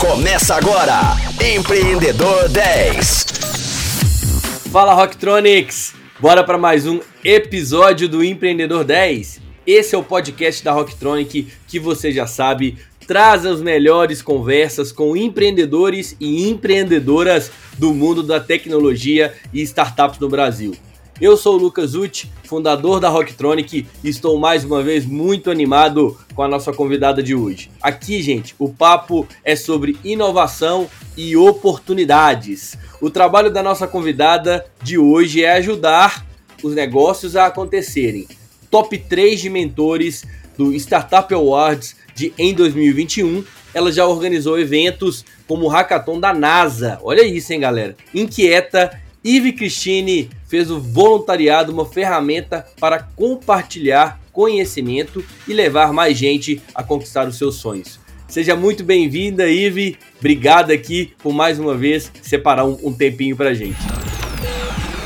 Começa agora, Empreendedor 10. Fala Rocktronics! Bora para mais um episódio do Empreendedor 10. Esse é o podcast da Rocktronic que você já sabe, traz as melhores conversas com empreendedores e empreendedoras do mundo da tecnologia e startups no Brasil. Eu sou o Lucas Uti, fundador da Rocktronic, e estou mais uma vez muito animado com a nossa convidada de hoje. Aqui, gente, o papo é sobre inovação e oportunidades. O trabalho da nossa convidada de hoje é ajudar os negócios a acontecerem. Top 3 de mentores do Startup Awards de em 2021. Ela já organizou eventos como o Hackathon da NASA. Olha isso, hein, galera? Inquieta Ive Cristine fez o voluntariado uma ferramenta para compartilhar conhecimento e levar mais gente a conquistar os seus sonhos. Seja muito bem-vinda, Ive. Obrigado aqui por mais uma vez separar um, um tempinho para gente.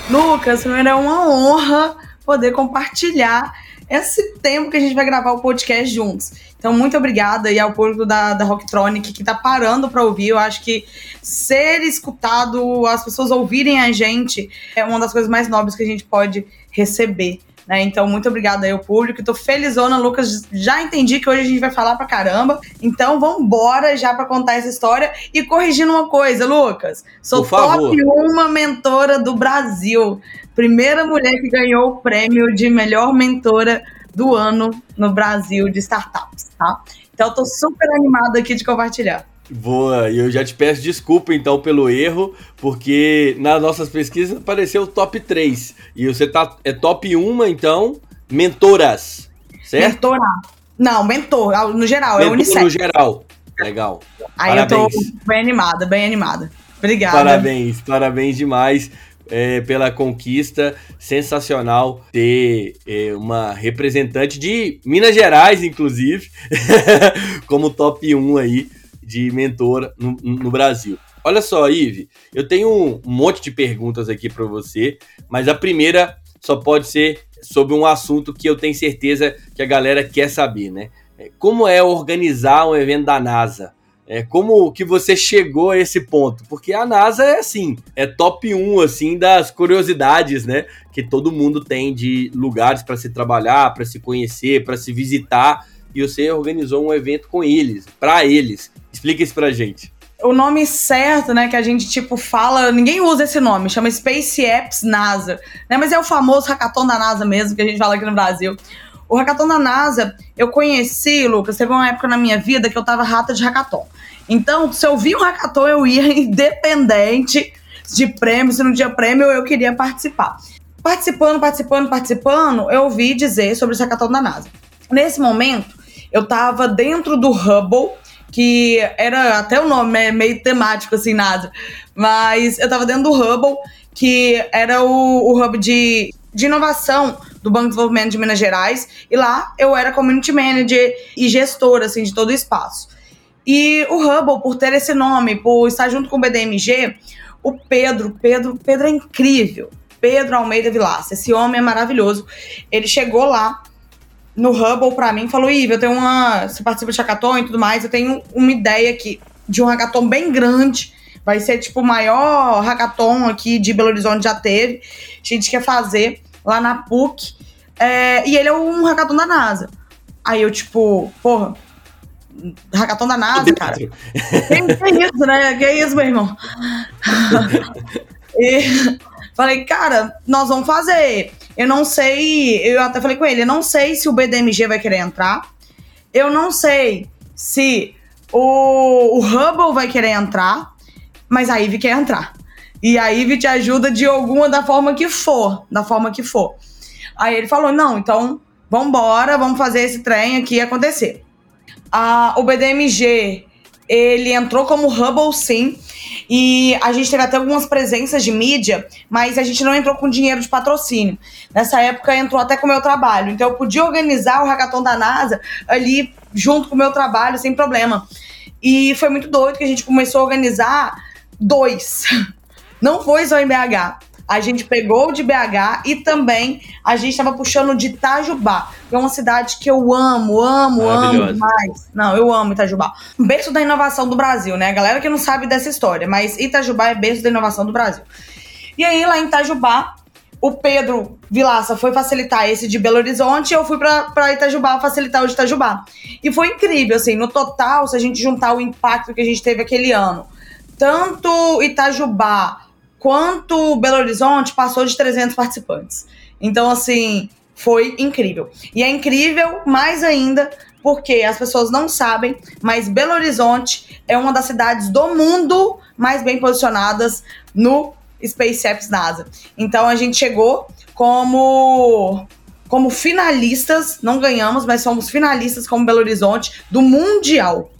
Lucas, é uma honra poder compartilhar esse tempo que a gente vai gravar o podcast juntos. Então, muito obrigada aí ao público da, da Rocktronic que tá parando para ouvir. Eu acho que ser escutado, as pessoas ouvirem a gente, é uma das coisas mais nobres que a gente pode receber. Né? Então, muito obrigada aí ao público. Tô felizona, Lucas. Já entendi que hoje a gente vai falar pra caramba. Então, vambora já pra contar essa história. E corrigindo uma coisa, Lucas. Sou top uma mentora do Brasil. Primeira mulher que ganhou o prêmio de melhor mentora do ano no Brasil de startups, tá? Então, eu tô super animada aqui de compartilhar. Boa, e eu já te peço desculpa então pelo erro, porque nas nossas pesquisas apareceu top 3. E você tá é top 1, então, mentoras, certo? Mentora. Não, mentor, no geral, é mentor é unicef. no geral. Legal. Aí parabéns. eu tô bem animada, bem animada. Obrigada. Parabéns, parabéns demais. É, pela conquista. Sensacional ter é, uma representante de Minas Gerais, inclusive, como top 1 aí de mentor no, no Brasil. Olha só, Ive, eu tenho um monte de perguntas aqui para você, mas a primeira só pode ser sobre um assunto que eu tenho certeza que a galera quer saber, né? É, como é organizar um evento da NASA? É, como que você chegou a esse ponto? Porque a NASA é assim, é top 1 assim das curiosidades, né, que todo mundo tem de lugares para se trabalhar, para se conhecer, para se visitar, e você organizou um evento com eles, para eles. Explica isso pra gente. O nome certo, né, que a gente, tipo, fala, ninguém usa esse nome, chama Space Apps NASA, né, mas é o famoso hackathon da NASA mesmo, que a gente fala aqui no Brasil. O hackathon da NASA, eu conheci, Lucas, teve uma época na minha vida que eu tava rata de hackathon. Então, se eu via um hackathon, eu ia independente de prêmio, se não tinha prêmio, eu queria participar. Participando, participando, participando, eu ouvi dizer sobre o hackathon da NASA. Nesse momento, eu tava dentro do Hubble, que era até o nome é meio temático assim, nada. Mas eu tava dentro do Hubble, que era o, o hub de, de inovação do Banco de Desenvolvimento de Minas Gerais, e lá eu era community manager e gestora assim de todo o espaço. E o Hubble, por ter esse nome, por estar junto com o BDMG, o Pedro, Pedro, Pedro é incrível. Pedro Almeida Vilaça, esse homem é maravilhoso. Ele chegou lá no Hubble para mim falou: Iva, eu tenho uma. Você participa de hackathon e tudo mais, eu tenho uma ideia aqui de um hackathon bem grande. Vai ser tipo o maior hackathon aqui de Belo Horizonte já teve. A gente quer fazer lá na PUC. É, e ele é um hackathon da NASA. Aí eu, tipo, porra, hackathon da NASA, cara. que, que isso, né? Que isso, meu irmão? e falei, cara, nós vamos fazer. Eu não sei, eu até falei com ele, eu não sei se o BDMG vai querer entrar. Eu não sei se o, o Hubble vai querer entrar, mas a Ivy quer entrar. E a Ivy te ajuda de alguma da forma que for, da forma que for. Aí ele falou: "Não, então vambora, vamos fazer esse trem aqui acontecer". O BDMG ele entrou como Hubble sim. E a gente teve até algumas presenças de mídia, mas a gente não entrou com dinheiro de patrocínio. Nessa época entrou até com o meu trabalho. Então eu podia organizar o hackathon da NASA ali junto com o meu trabalho, sem problema. E foi muito doido que a gente começou a organizar dois. Não foi só em BH. a gente pegou de BH e também a gente estava puxando de Itajubá, que é uma cidade que eu amo, amo, amo demais. Não, eu amo Itajubá. Berço da inovação do Brasil, né? A galera que não sabe dessa história, mas Itajubá é berço da inovação do Brasil. E aí, lá em Itajubá, o Pedro Vilaça foi facilitar esse de Belo Horizonte e eu fui para Itajubá facilitar o de Itajubá. E foi incrível, assim, no total, se a gente juntar o impacto que a gente teve aquele ano, tanto Itajubá quanto Belo Horizonte passou de 300 participantes. Então, assim, foi incrível. E é incrível mais ainda porque as pessoas não sabem, mas Belo Horizonte é uma das cidades do mundo mais bem posicionadas no Space Apps NASA. Então a gente chegou como como finalistas, não ganhamos, mas somos finalistas como Belo Horizonte do mundial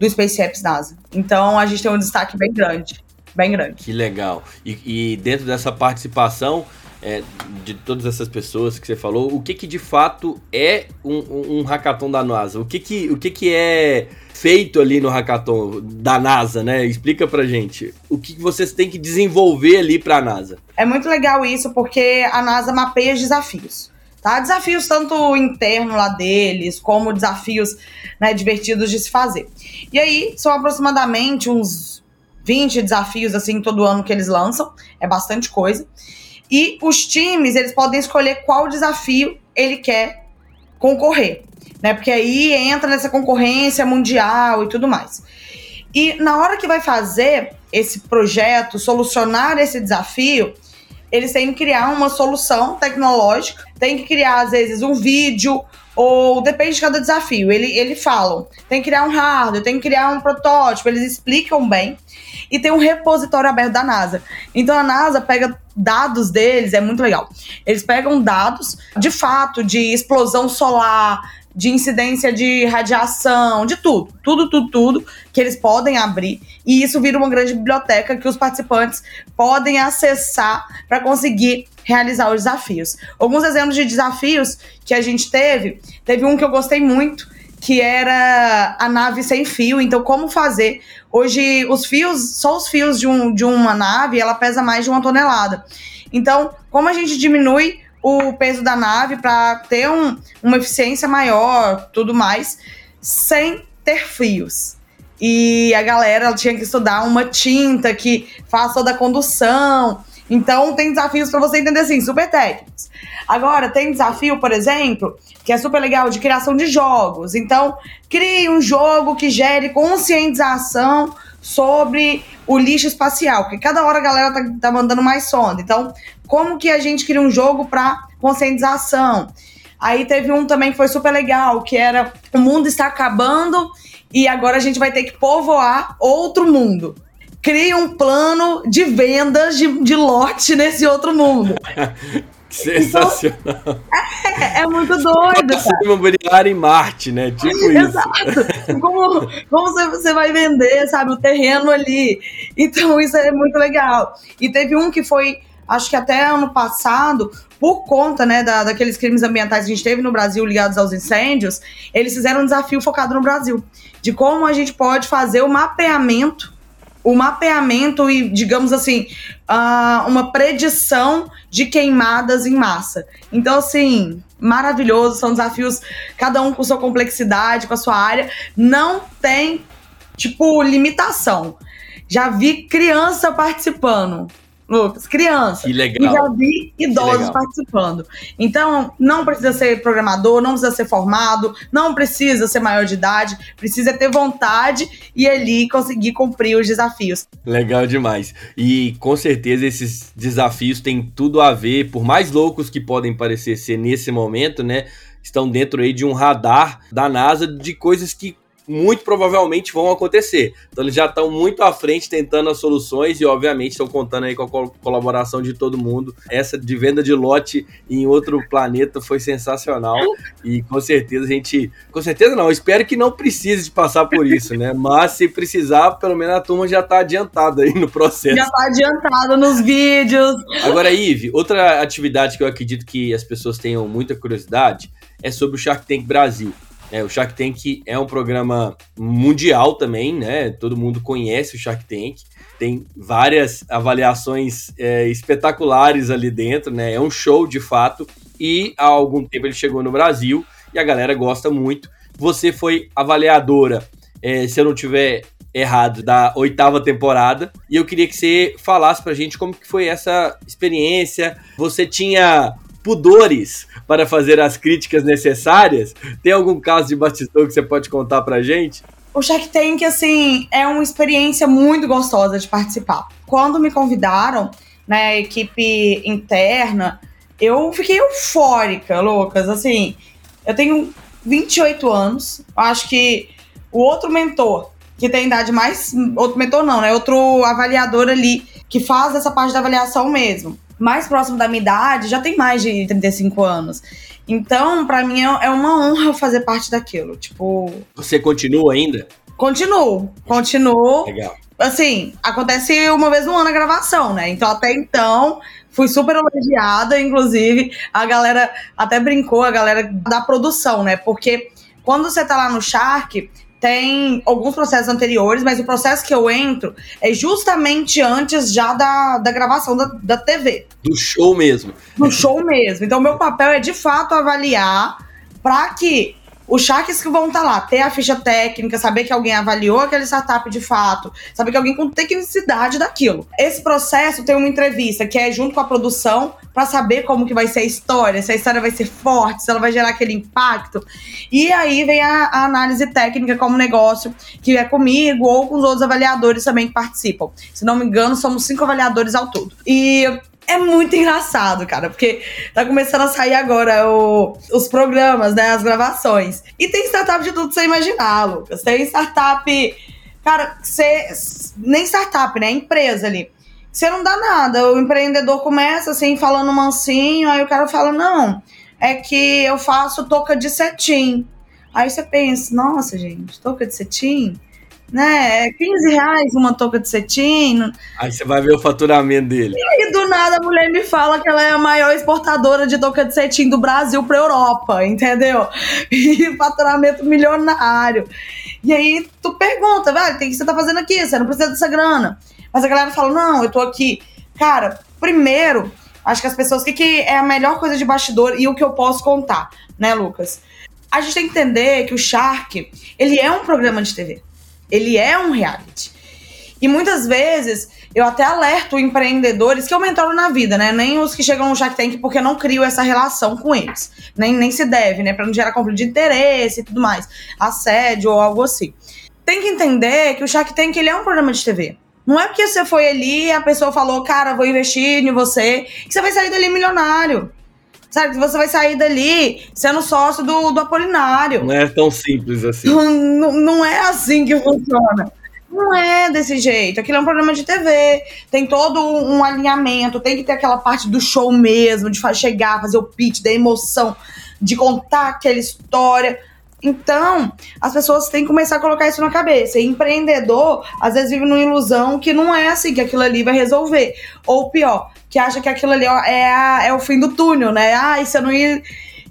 do Space Apps NASA. Então a gente tem um destaque bem grande bem grande. Que legal. E, e dentro dessa participação é, de todas essas pessoas que você falou, o que que de fato é um, um hackathon da NASA? O que que, o que que é feito ali no hackathon da NASA, né? Explica pra gente. O que, que vocês têm que desenvolver ali pra NASA? É muito legal isso, porque a NASA mapeia os desafios. Tá? Desafios tanto interno lá deles, como desafios né, divertidos de se fazer. E aí, são aproximadamente uns 20 desafios assim todo ano que eles lançam, é bastante coisa. E os times, eles podem escolher qual desafio ele quer concorrer, né? Porque aí entra nessa concorrência mundial e tudo mais. E na hora que vai fazer esse projeto, solucionar esse desafio, eles têm que criar uma solução tecnológica, tem que criar às vezes um vídeo ou depende de cada desafio. Ele, ele falam, tem que criar um hardware, tem que criar um protótipo, eles explicam bem e tem um repositório aberto da NASA. Então a NASA pega dados deles, é muito legal. Eles pegam dados de fato de explosão solar, de incidência de radiação, de tudo, tudo, tudo, tudo que eles podem abrir e isso vira uma grande biblioteca que os participantes podem acessar para conseguir realizar os desafios. Alguns exemplos de desafios que a gente teve, teve um que eu gostei muito, que era a nave sem fio. Então, como fazer? Hoje, os fios, só os fios de, um, de uma nave, ela pesa mais de uma tonelada. Então, como a gente diminui o peso da nave para ter um, uma eficiência maior, tudo mais, sem ter fios. E a galera tinha que estudar uma tinta que faz toda a condução. Então, tem desafios para você entender assim, super técnicos. Agora, tem desafio, por exemplo, que é super legal, de criação de jogos. Então, crie um jogo que gere conscientização sobre o lixo espacial, porque cada hora a galera tá, tá mandando mais sonda. Então, como que a gente cria um jogo para conscientização? Aí teve um também que foi super legal, que era o mundo está acabando e agora a gente vai ter que povoar outro mundo. Crie um plano de vendas de, de lote nesse outro mundo. Sensacional. Então, é, é, muito doido. Imobiliário em Marte, né? Tipo isso. Exato. Como, como você vai vender, sabe, o terreno ali. Então, isso é muito legal. E teve um que foi, acho que até ano passado, por conta, né, da, daqueles crimes ambientais que a gente teve no Brasil ligados aos incêndios, eles fizeram um desafio focado no Brasil. De como a gente pode fazer o mapeamento o mapeamento e, digamos assim, uh, uma predição de queimadas em massa. Então, assim, maravilhoso, são desafios, cada um com sua complexidade, com a sua área. Não tem, tipo, limitação. Já vi criança participando. Lucas, criança. Que legal. E já vi idosos participando. Então, não precisa ser programador, não precisa ser formado, não precisa ser maior de idade, precisa ter vontade e ali conseguir cumprir os desafios. Legal demais. E com certeza esses desafios têm tudo a ver, por mais loucos que podem parecer ser nesse momento, né? Estão dentro aí de um radar da NASA de coisas que muito provavelmente vão acontecer. Então eles já estão muito à frente tentando as soluções e obviamente estão contando aí com a colaboração de todo mundo. Essa de venda de lote em outro planeta foi sensacional e com certeza a gente, com certeza não, espero que não precise de passar por isso, né? Mas se precisar, pelo menos a turma já está adiantada aí no processo. Já está adiantada nos vídeos. Agora, Ive, outra atividade que eu acredito que as pessoas tenham muita curiosidade é sobre o Shark Tank Brasil. É, o Shark Tank é um programa mundial também, né? Todo mundo conhece o Shark Tank. Tem várias avaliações é, espetaculares ali dentro, né? É um show de fato. E há algum tempo ele chegou no Brasil e a galera gosta muito. Você foi avaliadora, é, se eu não tiver errado, da oitava temporada. E eu queria que você falasse pra gente como que foi essa experiência. Você tinha pudores para fazer as críticas necessárias? Tem algum caso de bastidor que você pode contar pra gente? O Shark Tank, assim, é uma experiência muito gostosa de participar. Quando me convidaram, na né, equipe interna, eu fiquei eufórica, Lucas. Assim, eu tenho 28 anos, acho que o outro mentor, que tem idade mais. Outro mentor não, né? Outro avaliador ali, que faz essa parte da avaliação mesmo mais próximo da minha idade já tem mais de 35 anos. Então, para mim é, é uma honra fazer parte daquilo. Tipo. Você continua ainda? Continuo, continuo. Legal. Assim, acontece uma vez no ano a gravação, né? Então, até então, fui super elogiada. Inclusive, a galera até brincou, a galera da produção, né? Porque quando você tá lá no Shark, tem alguns processos anteriores, mas o processo que eu entro é justamente antes já da, da gravação da, da TV. Do show mesmo. Do show mesmo. Então, meu papel é de fato avaliar para que os sharks que vão estar tá lá, ter a ficha técnica, saber que alguém avaliou aquele startup de fato, saber que alguém com tecnicidade daquilo. Esse processo tem uma entrevista que é junto com a produção para saber como que vai ser a história, se a história vai ser forte, se ela vai gerar aquele impacto. E aí vem a, a análise técnica como negócio, que é comigo ou com os outros avaliadores também que participam. Se não me engano, somos cinco avaliadores ao todo. E é muito engraçado, cara, porque tá começando a sair agora o, os programas, né? As gravações. E tem startup de tudo você imaginar, Lucas. Tem startup. Cara, você. Nem startup, né? Empresa ali. Você não dá nada. O empreendedor começa assim, falando mansinho, aí o cara fala: não, é que eu faço touca de cetim. Aí você pensa, nossa, gente, touca de cetim? né? 15 reais uma touca de cetim. Aí você vai ver o faturamento dele. E aí, do nada, a mulher me fala que ela é a maior exportadora de touca de cetim do Brasil pra Europa, entendeu? E faturamento milionário. E aí, tu pergunta, velho, o que você tá fazendo aqui? Você não precisa dessa grana. Mas a galera fala, não, eu tô aqui. Cara, primeiro, acho que as pessoas, o que, que é a melhor coisa de bastidor e o que eu posso contar, né, Lucas? A gente tem que entender que o Shark, ele é um programa de TV. Ele é um reality. E muitas vezes eu até alerto empreendedores que eu mentoro na vida, né? Nem os que chegam no Shark Tank porque não crio essa relação com eles. Nem, nem se deve, né? Pra não gerar conflito de interesse e tudo mais. Assédio ou algo assim. Tem que entender que o Shark Tank ele é um programa de TV. Não é porque você foi ali e a pessoa falou, cara, vou investir em você, que você vai sair dali milionário. Sabe, que você vai sair dali sendo sócio do, do Apolinário. Não é tão simples assim. Não, não, não é assim que funciona. Não é desse jeito. Aquilo é um programa de TV. Tem todo um alinhamento. Tem que ter aquela parte do show mesmo, de chegar, fazer o pitch, da emoção, de contar aquela história. Então, as pessoas têm que começar a colocar isso na cabeça. E empreendedor, às vezes, vive numa ilusão que não é assim, que aquilo ali vai resolver. Ou pior, que acha que aquilo ali é, a, é o fim do túnel, né? Ah, você não.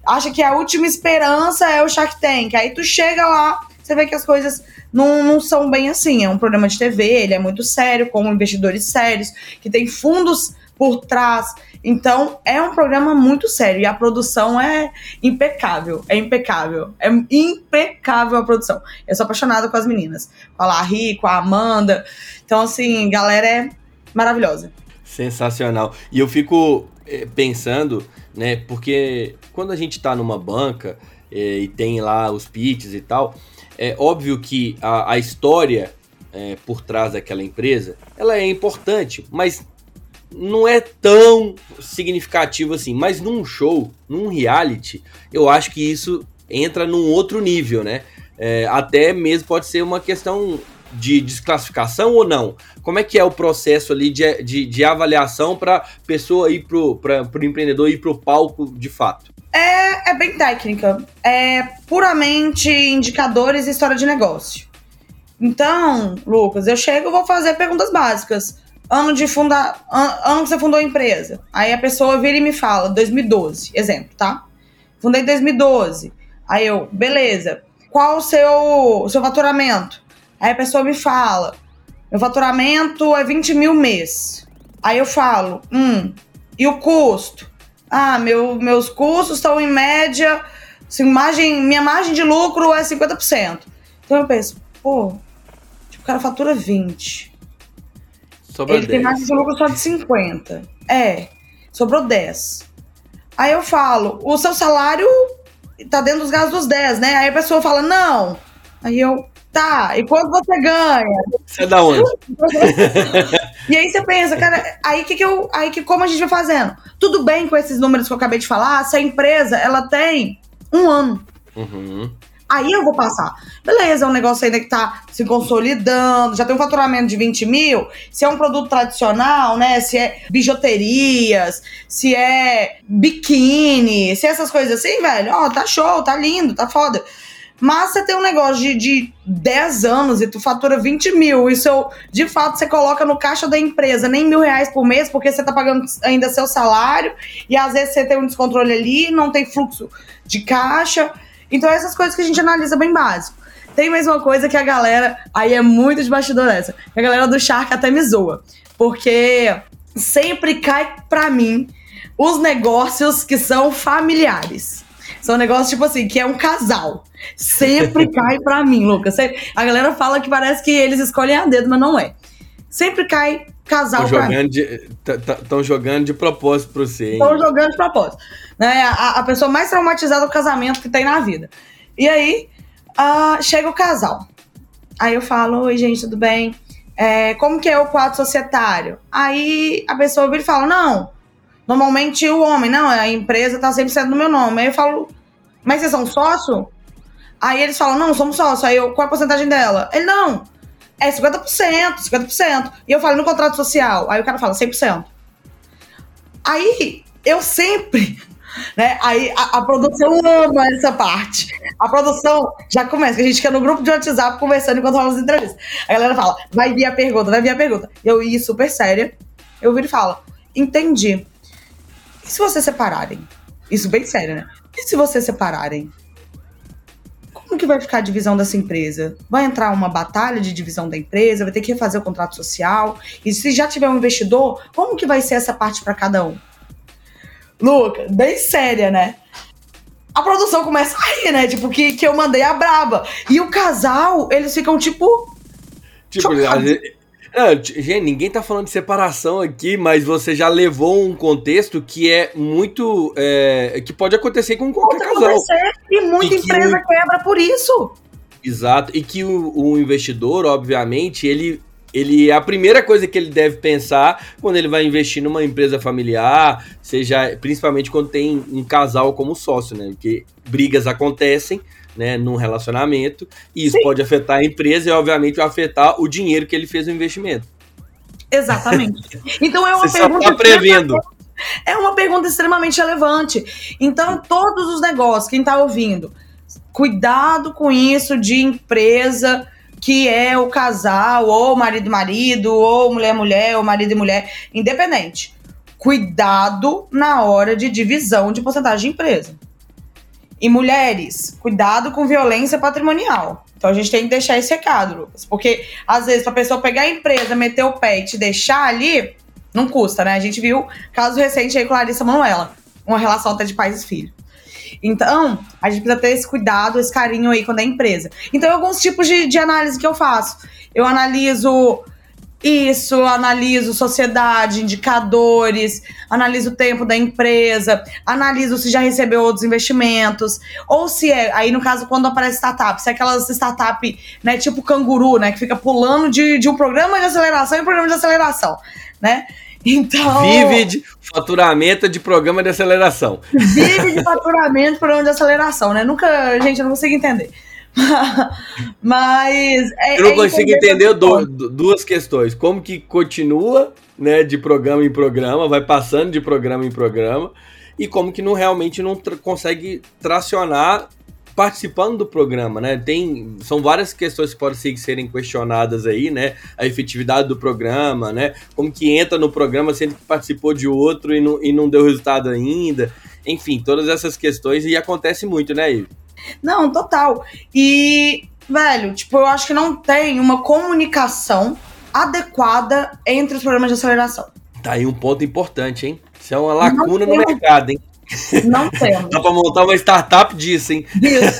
Acha que a última esperança é o Shark Tank. Aí tu chega lá, você vê que as coisas não, não são bem assim. É um programa de TV, ele é muito sério, com investidores sérios, que tem fundos por trás. Então, é um programa muito sério e a produção é impecável. É impecável. É impecável a produção. Eu sou apaixonada com as meninas. Com a Larry, com a Amanda. Então, assim, galera é maravilhosa. Sensacional. E eu fico é, pensando, né, porque quando a gente está numa banca é, e tem lá os pitches e tal, é óbvio que a, a história é, por trás daquela empresa, ela é importante, mas não é tão significativo assim. Mas num show, num reality, eu acho que isso entra num outro nível, né? É, até mesmo pode ser uma questão de desclassificação ou não? Como é que é o processo ali de, de, de avaliação para pessoa ir para o empreendedor ir para o palco de fato? É, é bem técnica. É puramente indicadores e história de negócio. Então, Lucas, eu chego e vou fazer perguntas básicas. Ano de fundar, ano que você fundou a empresa. Aí a pessoa vira e me fala, 2012, exemplo, tá? Fundei em 2012. Aí eu, beleza. qual o seu, seu faturamento? Aí a pessoa me fala, meu faturamento é 20 mil mês. Aí eu falo, hum, e o custo? Ah, meu, meus custos estão em média, assim, margem, minha margem de lucro é 50%. Então eu penso, pô, tipo, o cara fatura 20. Sobra Ele 10. tem margem de lucro só de 50. É, sobrou 10. Aí eu falo, o seu salário tá dentro dos gastos dos 10, né? Aí a pessoa fala, não. Aí eu, tá, e quanto você ganha? Você é da onde? e aí você pensa, cara, aí que, que eu. Aí que como a gente vai fazendo? Tudo bem com esses números que eu acabei de falar, se a empresa ela tem um ano. Uhum. Aí eu vou passar. Beleza, é um negócio ainda que tá se consolidando, já tem um faturamento de 20 mil. Se é um produto tradicional, né? Se é bijuterias, se é biquíni, se é essas coisas assim, velho, ó, tá show, tá lindo, tá foda. Mas você tem um negócio de, de 10 anos e tu fatura 20 mil. Isso eu, de fato você coloca no caixa da empresa nem mil reais por mês, porque você tá pagando ainda seu salário, e às vezes você tem um descontrole ali, não tem fluxo de caixa. Então, essas coisas que a gente analisa bem básico. Tem mais uma coisa que a galera, aí é muito de bastidor essa, que a galera do Shark até me zoa. Porque sempre cai pra mim os negócios que são familiares. São negócios, tipo assim, que é um casal. Sempre cai pra mim, Lucas. A galera fala que parece que eles escolhem a dedo, mas não é. Sempre cai casal Estão jogando, de, jogando de propósito pra você, Estão jogando de propósito. Né? A, a, pessoa mais traumatizada do casamento que tem na vida. E aí, uh, chega o casal. Aí eu falo, oi gente, tudo bem? É, como que é o quadro societário? Aí a pessoa vira e fala, não, normalmente o homem, não, a empresa tá sempre sendo no meu nome. Aí eu falo, mas vocês são sócio? Aí eles falam, não, somos sócio. Aí eu, qual é a porcentagem dela? Ele, não, é 50%, 50%. E eu falo, no contrato social? Aí o cara fala, 100%. Aí, eu sempre né? Aí a, a, produção ama essa parte. A produção já começa, a gente quer no grupo de WhatsApp conversando enquanto rola as entrevistas. A galera fala, vai vir a pergunta, vai vir a pergunta. Eu ia super séria. Eu viro e falo, entendi. E se vocês separarem? Isso bem sério, né? E se vocês separarem? Vai ficar a divisão dessa empresa? Vai entrar uma batalha de divisão da empresa? Vai ter que refazer o contrato social? E se já tiver um investidor, como que vai ser essa parte para cada um? Luca, bem séria, né? A produção começa a rir, né? Tipo, que, que eu mandei a braba. E o casal, eles ficam tipo. Tipo, não, gente, ninguém tá falando de separação aqui, mas você já levou um contexto que é muito. É, que pode acontecer com qualquer pode casal. Acontecer, e muita e empresa o... quebra por isso. Exato. E que o, o, investidor, obviamente, ele. Ele, a primeira coisa que ele deve pensar quando ele vai investir numa empresa familiar, seja principalmente quando tem um casal como sócio, né? Porque brigas acontecem, né, num relacionamento, e isso Sim. pode afetar a empresa e, obviamente, afetar o dinheiro que ele fez no investimento. Exatamente. Então é uma Você pergunta. Só tá prevendo. É uma pergunta extremamente relevante. Então, todos os negócios, quem está ouvindo, cuidado com isso de empresa que é o casal, ou marido e marido, ou mulher mulher, ou marido e mulher, independente. Cuidado na hora de divisão de porcentagem de empresa. E mulheres, cuidado com violência patrimonial. Então a gente tem que deixar esse recado, Lucas. Porque, às vezes, pra pessoa pegar a empresa, meter o pé e te deixar ali, não custa, né? A gente viu caso recente aí com Larissa Manoela. Uma relação até de pais e filhos. Então, a gente precisa ter esse cuidado, esse carinho aí quando é empresa. Então, alguns tipos de, de análise que eu faço. Eu analiso isso, analiso sociedade, indicadores, analiso o tempo da empresa, analiso se já recebeu outros investimentos, ou se é, aí no caso, quando aparece startup, se é aquelas startup, né, tipo canguru, né, que fica pulando de, de um programa de aceleração em um programa de aceleração, né? Então. Vive de faturamento de programa de aceleração. Vive de faturamento de programa de aceleração, né? Nunca, gente, eu não consigo entender. Mas. É, eu não é consigo entender do, duas questões. Como que continua né, de programa em programa, vai passando de programa em programa, e como que não realmente não tra consegue tracionar participando do programa, né? Tem, são várias questões que podem serem questionadas aí, né? A efetividade do programa, né? Como que entra no programa sendo que participou de outro e não, e não deu resultado ainda. Enfim, todas essas questões e acontece muito, né, Ivo? Não, total. E, velho, tipo, eu acho que não tem uma comunicação adequada entre os programas de aceleração. Tá aí um ponto importante, hein? Isso é uma lacuna no mercado, hein? Não temos. Dá pra montar uma startup disso, hein? Disso.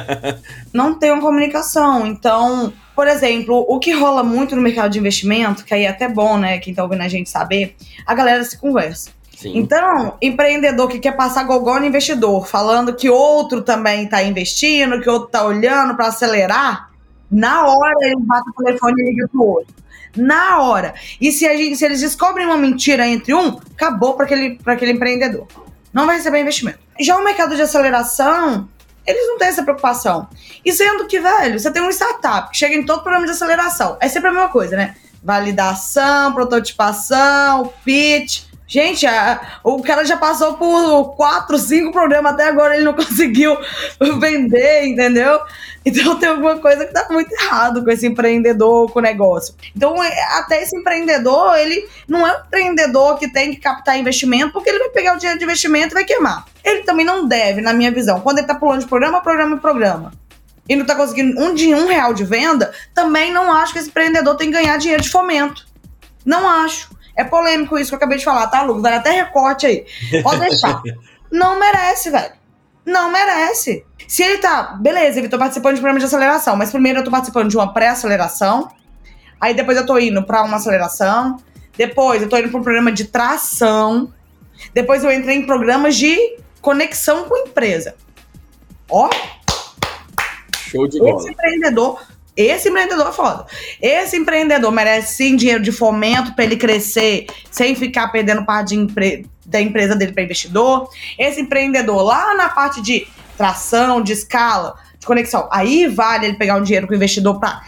não tem uma comunicação. Então, por exemplo, o que rola muito no mercado de investimento, que aí é até bom, né? Quem tá ouvindo a gente saber, a galera se conversa. Sim. Então, empreendedor que quer passar gogó no investidor, falando que outro também está investindo, que outro está olhando para acelerar, na hora ele bate o telefone e liga pro outro. Na hora. E se, gente, se eles descobrem uma mentira entre um, acabou para aquele, aquele empreendedor. Não vai receber investimento. Já o mercado de aceleração, eles não têm essa preocupação. E sendo que, velho, você tem um startup que chega em todo programa de aceleração. É sempre a mesma coisa, né? Validação, prototipação, pitch. Gente, a, o cara já passou por quatro, cinco programas até agora, ele não conseguiu vender, entendeu? Então tem alguma coisa que tá muito errado com esse empreendedor, com o negócio. Então, é, até esse empreendedor, ele não é um empreendedor que tem que captar investimento, porque ele vai pegar o dinheiro de investimento e vai queimar. Ele também não deve, na minha visão. Quando ele tá pulando de programa, programa em programa. E não tá conseguindo um, de, um real de venda, também não acho que esse empreendedor tem que ganhar dinheiro de fomento. Não acho. É polêmico isso que eu acabei de falar, tá, Lucas? Vai até recorte aí. Pode deixar. não merece, velho. Não merece. Se ele tá, beleza, ele tá participando de um programa de aceleração, mas primeiro eu tô participando de uma pré-aceleração, aí depois eu tô indo para uma aceleração, depois eu tô indo para um programa de tração, depois eu entrei em programas de conexão com empresa. Ó. Show de bola. Esse empreendedor esse empreendedor é foda. Esse empreendedor merece sim dinheiro de fomento para ele crescer sem ficar perdendo parte empre da empresa dele para investidor. Esse empreendedor lá na parte de tração, de escala, de conexão, aí vale ele pegar um dinheiro com o investidor para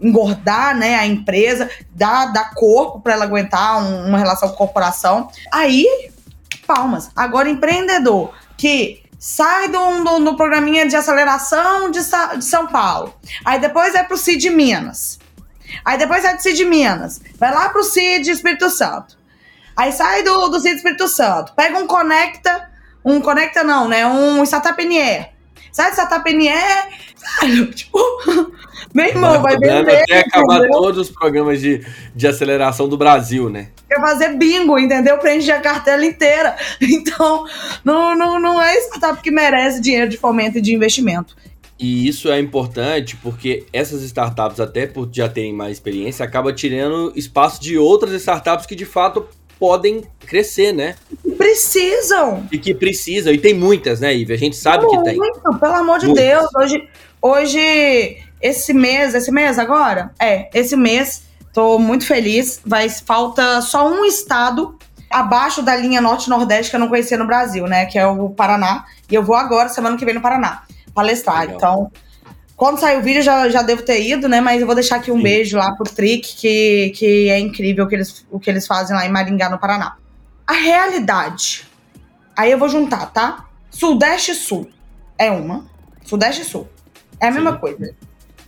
engordar né, a empresa, dar, dar corpo para ela aguentar um, uma relação com corporação. Aí, palmas. Agora, empreendedor que sai do, do, do programinha de aceleração de, de São Paulo. Aí depois é pro CID Minas. Aí depois é do CID Minas. Vai lá pro CID Espírito Santo. Aí sai do, do CID Espírito Santo. Pega um Conecta. Um Conecta não, né? Um Startup NE. Sai do Startup NE. Tipo, meu irmão, vai, vender. Até acabar entendeu? todos os programas de, de aceleração do Brasil, né? Quer fazer bingo, entendeu? Preenche a cartela inteira. Então, não, não, não é startup que merece dinheiro de fomento e de investimento. E isso é importante porque essas startups, até por já terem mais experiência, acaba tirando espaço de outras startups que de fato podem crescer, né? Precisam! E que precisam, e tem muitas, né, Ive? A gente sabe Muito, que tem. Pelo amor de muitas. Deus, hoje, hoje esse mês, esse mês agora? É, esse mês, tô muito feliz. Vai, falta só um estado abaixo da linha norte-nordeste que eu não conhecia no Brasil, né? Que é o Paraná. E eu vou agora, semana que vem, no Paraná, palestrar. Legal. Então, quando sair o vídeo, já, já devo ter ido, né? Mas eu vou deixar aqui um Sim. beijo lá pro Trick, que, que é incrível o que, eles, o que eles fazem lá em Maringá, no Paraná. A realidade. Aí eu vou juntar, tá? Sudeste e Sul é uma. Sudeste e Sul. É a Sim. mesma coisa.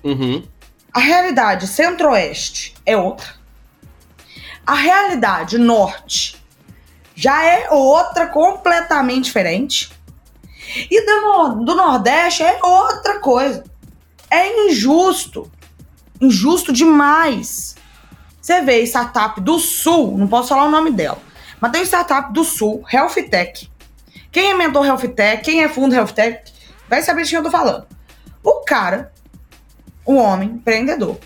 Uhum. A realidade centro-oeste é outra. A realidade norte já é outra completamente diferente. E do, do Nordeste é outra coisa. É injusto. Injusto demais. Você vê startup do Sul, não posso falar o nome dela, mas tem startup do Sul, Health Tech. Quem é mentor Health Tech, quem é fundo Health Tech, vai saber de quem eu tô falando. O cara um homem empreendedor.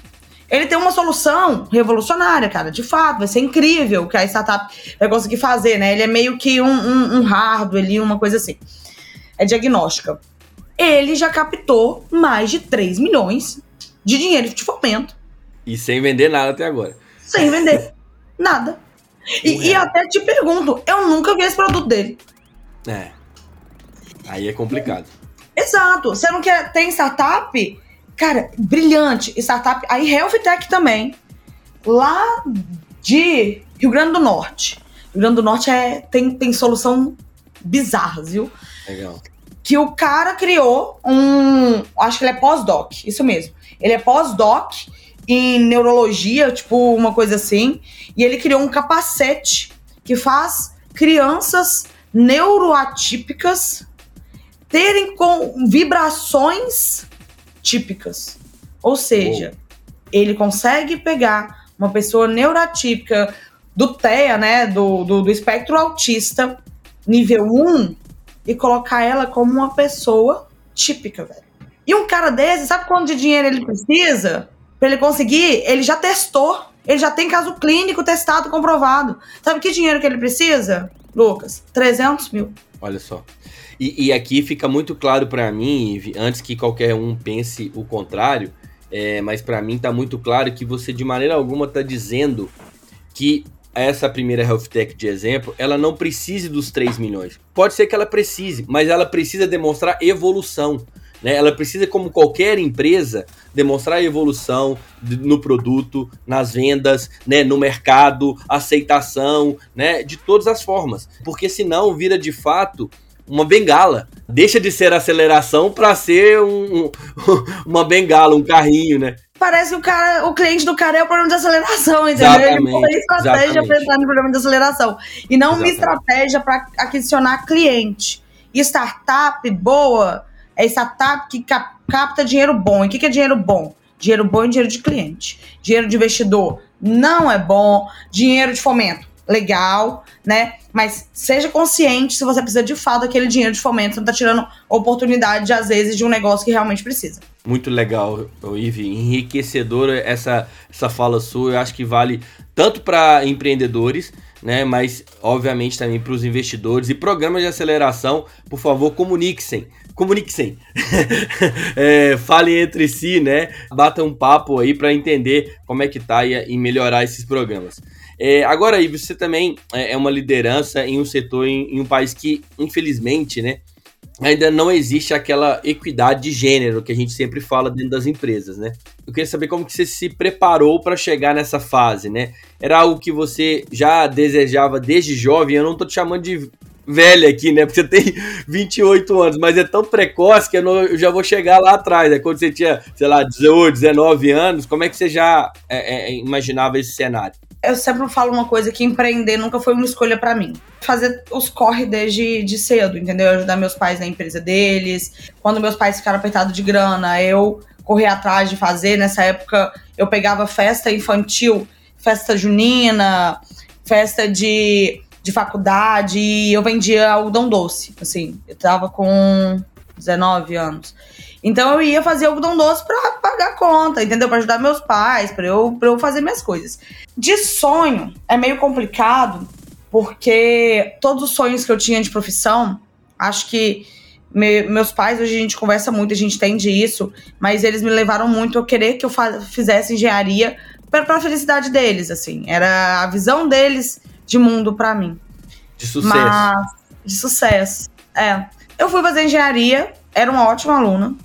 Ele tem uma solução revolucionária, cara, de fato, vai ser incrível o que a startup vai conseguir fazer, né? Ele é meio que um, um, um hardware ali, uma coisa assim. É diagnóstica. Ele já captou mais de 3 milhões de dinheiro de fomento. E sem vender nada até agora. Sem vender nada. E, e até te pergunto, eu nunca vi esse produto dele. É. Aí é complicado. Exato. Você não quer. Tem startup Cara, brilhante. Startup. Aí Health Tech também. Lá de Rio Grande do Norte. Rio Grande do Norte é, tem, tem solução bizarra, viu? Legal. Que o cara criou um. Acho que ele é pós-doc, isso mesmo. Ele é pós-doc em neurologia, tipo uma coisa assim. E ele criou um capacete que faz crianças neuroatípicas terem com vibrações típicas. Ou seja, ele consegue pegar uma pessoa neurotípica do TEA, né, do, do, do espectro autista, nível 1, e colocar ela como uma pessoa típica, velho. E um cara desse, sabe quanto de dinheiro ele precisa? Pra ele conseguir, ele já testou. Ele já tem caso clínico testado, comprovado. Sabe que dinheiro que ele precisa, Lucas? 300 mil. Olha só. E, e aqui fica muito claro para mim, antes que qualquer um pense o contrário, é, mas para mim tá muito claro que você de maneira alguma tá dizendo que essa primeira health tech de exemplo, ela não precise dos 3 milhões. Pode ser que ela precise, mas ela precisa demonstrar evolução. Né? Ela precisa, como qualquer empresa, demonstrar evolução no produto, nas vendas, né? no mercado, aceitação, né? de todas as formas. Porque senão vira de fato uma bengala. Deixa de ser aceleração para ser um, um, uma bengala, um carrinho, né? Parece que o cara, o cliente do cara é o problema de aceleração, entendeu? Exatamente, Ele estratégia para entrar no problema de aceleração. E não exatamente. uma estratégia para aquisicionar cliente. E startup boa é startup que capta dinheiro bom. E o que, que é dinheiro bom? Dinheiro bom é dinheiro de cliente. Dinheiro de investidor não é bom. Dinheiro de fomento, legal, né? Mas seja consciente se você precisa de fato daquele dinheiro de fomento, você não tá tirando oportunidade, às vezes, de um negócio que realmente precisa. Muito legal, Ive. Enriquecedora essa, essa fala sua. Eu acho que vale tanto para empreendedores, né? Mas, obviamente, também para os investidores. E programas de aceleração, por favor, comuniquem. Comuniquem. é, falem entre si, né? Batam um papo aí para entender como é que tá e, e melhorar esses programas. É, agora, aí, você também é, é uma liderança em um setor, em, em, um país que, infelizmente, né, ainda não existe aquela equidade de gênero que a gente sempre fala dentro das empresas, né? Eu queria saber como que você se preparou para chegar nessa fase, né? Era algo que você já desejava desde jovem, eu não tô te chamando de velha aqui, né? Porque você tem 28 anos, mas é tão precoce que eu, não, eu já vou chegar lá atrás. Né? Quando você tinha, sei lá, 18, 19 anos, como é que você já é, é, imaginava esse cenário? Eu sempre falo uma coisa que empreender nunca foi uma escolha para mim. Fazer os corre desde de cedo, entendeu? Ajudar meus pais na empresa deles. Quando meus pais ficaram apertados de grana, eu corri atrás de fazer. Nessa época, eu pegava festa infantil, festa junina, festa de, de faculdade, e eu vendia algodão doce. Assim, eu tava com 19 anos. Então eu ia fazer algodão doce para pagar conta, entendeu? Para ajudar meus pais, para eu, pra eu fazer minhas coisas. De sonho é meio complicado, porque todos os sonhos que eu tinha de profissão, acho que me, meus pais, hoje a gente conversa muito, a gente entende isso, mas eles me levaram muito a querer que eu fizesse engenharia para a felicidade deles, assim. Era a visão deles de mundo para mim. De sucesso. Mas, de sucesso. É. Eu fui fazer engenharia, era uma ótima aluna,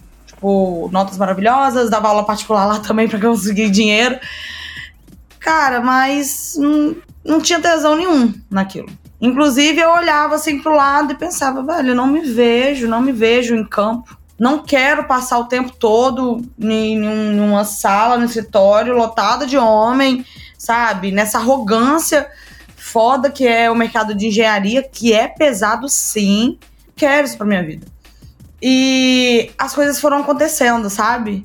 tipo, notas maravilhosas, dava aula particular lá também para conseguir dinheiro. Cara, mas não, não tinha tesão nenhum naquilo. Inclusive, eu olhava assim pro lado e pensava, velho, eu não me vejo, não me vejo em campo. Não quero passar o tempo todo em, em uma sala, no escritório, lotada de homem, sabe? Nessa arrogância foda que é o mercado de engenharia, que é pesado sim. Quero isso pra minha vida. E as coisas foram acontecendo, sabe?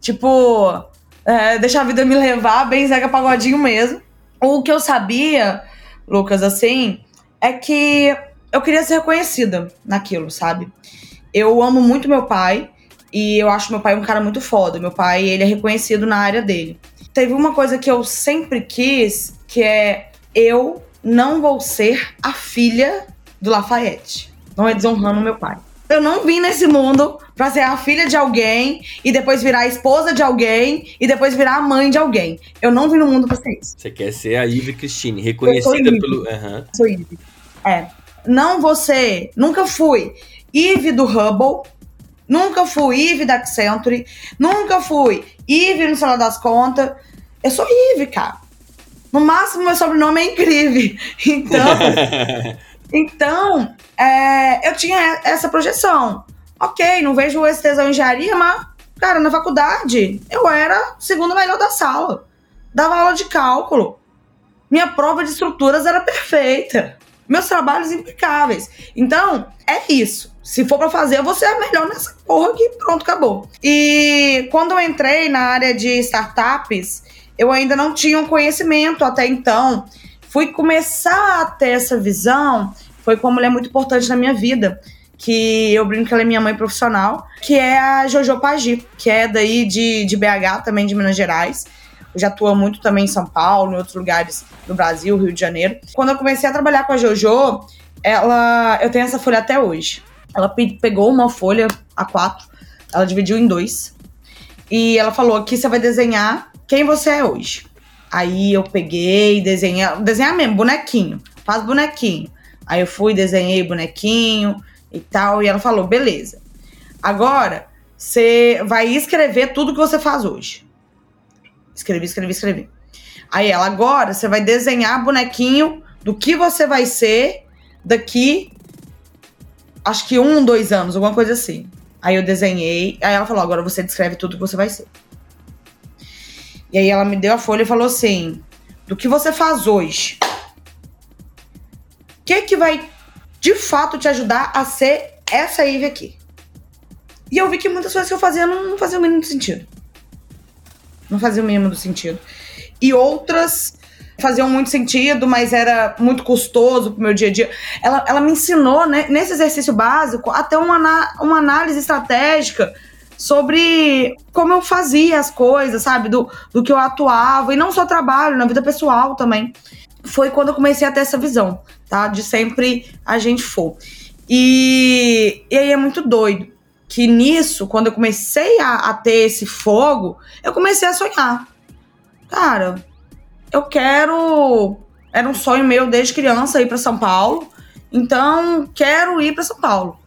Tipo, é, a vida me levar, bem Zeca Pagodinho mesmo. O que eu sabia, Lucas, assim, é que eu queria ser reconhecida naquilo, sabe? Eu amo muito meu pai e eu acho meu pai um cara muito foda. Meu pai, ele é reconhecido na área dele. Teve uma coisa que eu sempre quis, que é eu não vou ser a filha do Lafayette. Não é desonrando meu pai. Eu não vim nesse mundo pra ser a filha de alguém e depois virar a esposa de alguém e depois virar a mãe de alguém. Eu não vim no mundo pra ser isso. Você quer ser a Ivy Christine, reconhecida pelo. Uhum. Sou Ivy. É. Não você. Nunca fui Ivy do Hubble. Nunca fui Ivy da Accenture. Nunca fui Ivy no celular das contas. Eu sou Ivy, cara. No máximo, meu sobrenome é incrível. Então. Então, é, eu tinha essa projeção. Ok, não vejo esse tesão em engenharia, mas, cara, na faculdade, eu era segundo melhor da sala. Dava aula de cálculo. Minha prova de estruturas era perfeita. meus trabalhos impecáveis. Então, é isso. Se for para fazer, ser a melhor nessa porra aqui. Pronto, acabou. E quando eu entrei na área de startups, eu ainda não tinha um conhecimento até então. Fui começar a ter essa visão, foi com uma mulher muito importante na minha vida, que eu brinco que ela é minha mãe profissional, que é a Jojo Pagi, que é daí de, de BH, também de Minas Gerais já atua muito também em São Paulo, em outros lugares do Brasil, Rio de Janeiro. Quando eu comecei a trabalhar com a JoJo, ela, eu tenho essa folha até hoje. Ela pe pegou uma folha A4, ela dividiu em dois. E ela falou: aqui você vai desenhar quem você é hoje. Aí eu peguei, desenhei, desenhar mesmo, bonequinho, faz bonequinho. Aí eu fui, desenhei bonequinho e tal. E ela falou: beleza. Agora você vai escrever tudo que você faz hoje. Escrevi, escrevi, escrevi. Aí ela, agora você vai desenhar bonequinho do que você vai ser daqui, acho que um, dois anos, alguma coisa assim. Aí eu desenhei, aí ela falou, agora você descreve tudo que você vai ser. E aí ela me deu a folha e falou assim, do que você faz hoje, o que que vai de fato te ajudar a ser essa Ivy aqui? E eu vi que muitas coisas que eu fazia não, não faziam o mínimo sentido. Não fazia o mínimo sentido. E outras faziam muito sentido, mas era muito custoso pro meu dia a dia. Ela, ela me ensinou, né, nesse exercício básico, até uma, uma análise estratégica sobre como eu fazia as coisas, sabe? Do, do que eu atuava, e não só trabalho, na vida pessoal também. Foi quando eu comecei a ter essa visão, tá? De sempre a gente for. E, e aí é muito doido que nisso, quando eu comecei a, a ter esse fogo, eu comecei a sonhar. Cara, eu quero. Era um sonho meu desde criança ir para São Paulo. Então, quero ir para São Paulo.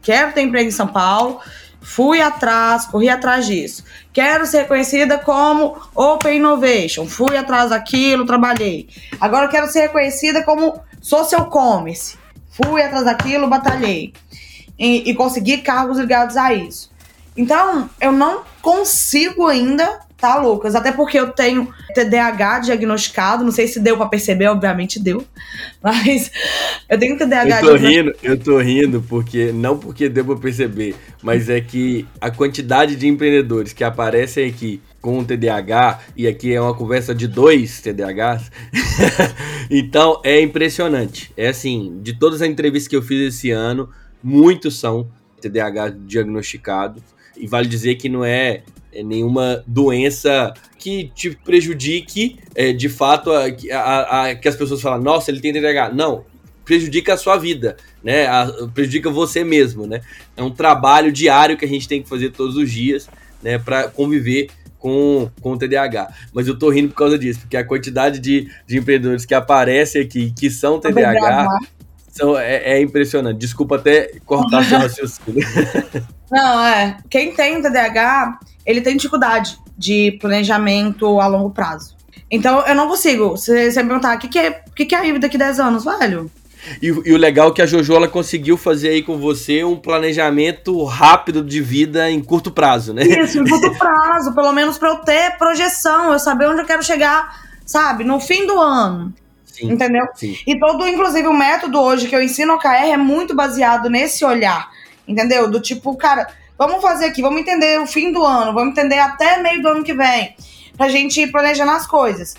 Quero ter emprego em São Paulo. Fui atrás, corri atrás disso. Quero ser reconhecida como Open Innovation. Fui atrás daquilo, trabalhei. Agora quero ser reconhecida como Social Commerce. Fui atrás daquilo, batalhei e, e conseguir cargos ligados a isso. Então, eu não consigo ainda tá, Lucas? Até porque eu tenho TDAH diagnosticado, não sei se deu para perceber, obviamente deu, mas eu tenho TDAH Eu tô rindo, eu tô rindo porque, não porque deu para perceber, mas é que a quantidade de empreendedores que aparecem aqui com TDAH, e aqui é uma conversa de dois TDAHs, então é impressionante. É assim, de todas as entrevistas que eu fiz esse ano, muitos são TDAH diagnosticados. E vale dizer que não é nenhuma doença que te prejudique é, de fato a, a, a, que as pessoas falam, nossa, ele tem TDAH. Não, prejudica a sua vida, né? Prejudica você mesmo, né? É um trabalho diário que a gente tem que fazer todos os dias, né? Para conviver com, com o TDAH. Mas eu tô rindo por causa disso, porque a quantidade de, de empreendedores que aparecem aqui que são TDAH são, é, é impressionante. Desculpa até cortar seu raciocínio. Não, é. Quem tem TDAH, ele tem dificuldade de planejamento a longo prazo. Então, eu não consigo. Você, você me perguntar, o que, que, é, que, que é a Ivy daqui 10 anos, velho? E, e, o legal é que a Jojo ela conseguiu fazer aí com você um planejamento rápido de vida em curto prazo, né? Isso, em curto prazo, pelo menos para eu ter projeção, eu saber onde eu quero chegar, sabe, no fim do ano. Sim, entendeu? Sim. E todo, inclusive, o método hoje que eu ensino OKR é muito baseado nesse olhar, entendeu? Do tipo, cara, vamos fazer aqui, vamos entender o fim do ano, vamos entender até meio do ano que vem, pra gente ir planejando as coisas.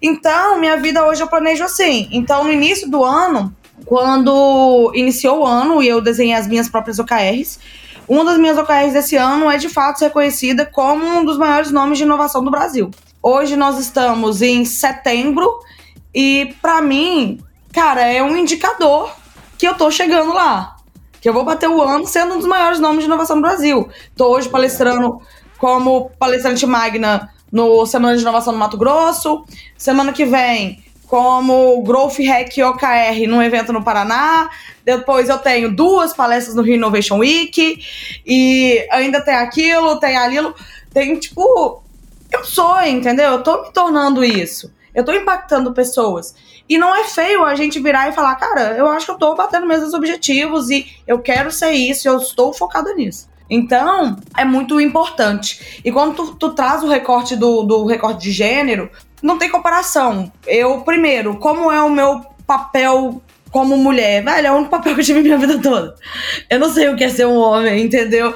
Então, minha vida hoje eu planejo assim. Então, no início do ano, quando iniciou o ano e eu desenhei as minhas próprias OKRs, uma das minhas OKRs desse ano é de fato reconhecida como um dos maiores nomes de inovação do Brasil. Hoje nós estamos em setembro e para mim, cara, é um indicador que eu tô chegando lá. Que eu vou bater o ano sendo um dos maiores nomes de inovação do Brasil. Tô hoje palestrando como palestrante magna no Semana de Inovação no Mato Grosso. Semana que vem, como Growth Hack OKR num evento no Paraná. Depois eu tenho duas palestras no Rio Innovation Week. E ainda tem aquilo, tem aquilo. Tem, tipo, eu sou, entendeu? Eu tô me tornando isso. Eu tô impactando pessoas. E não é feio a gente virar e falar, cara, eu acho que eu tô batendo meus objetivos e eu quero ser isso, eu estou focado nisso. Então, é muito importante. E quando tu, tu traz o recorte do, do recorte de gênero, não tem comparação. Eu, primeiro, como é o meu papel como mulher. Velho, é o único papel que eu tive minha vida toda. Eu não sei o que é ser um homem, entendeu?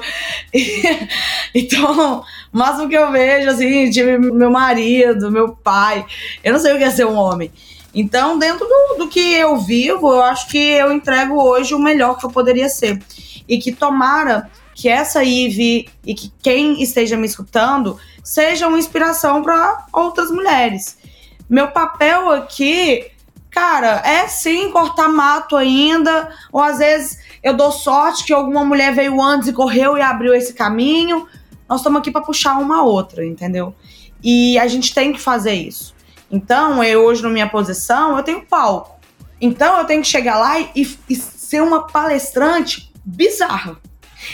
então, o máximo que eu vejo, assim, tive meu marido, meu pai. Eu não sei o que é ser um homem. Então, dentro do, do que eu vivo, eu acho que eu entrego hoje o melhor que eu poderia ser. E que tomara que essa Ive e que quem esteja me escutando seja uma inspiração para outras mulheres. Meu papel aqui cara, é sim cortar mato ainda, ou às vezes eu dou sorte que alguma mulher veio antes e correu e abriu esse caminho. Nós estamos aqui para puxar uma outra, entendeu? E a gente tem que fazer isso. Então, eu hoje na minha posição, eu tenho palco. Então, eu tenho que chegar lá e, e ser uma palestrante bizarra.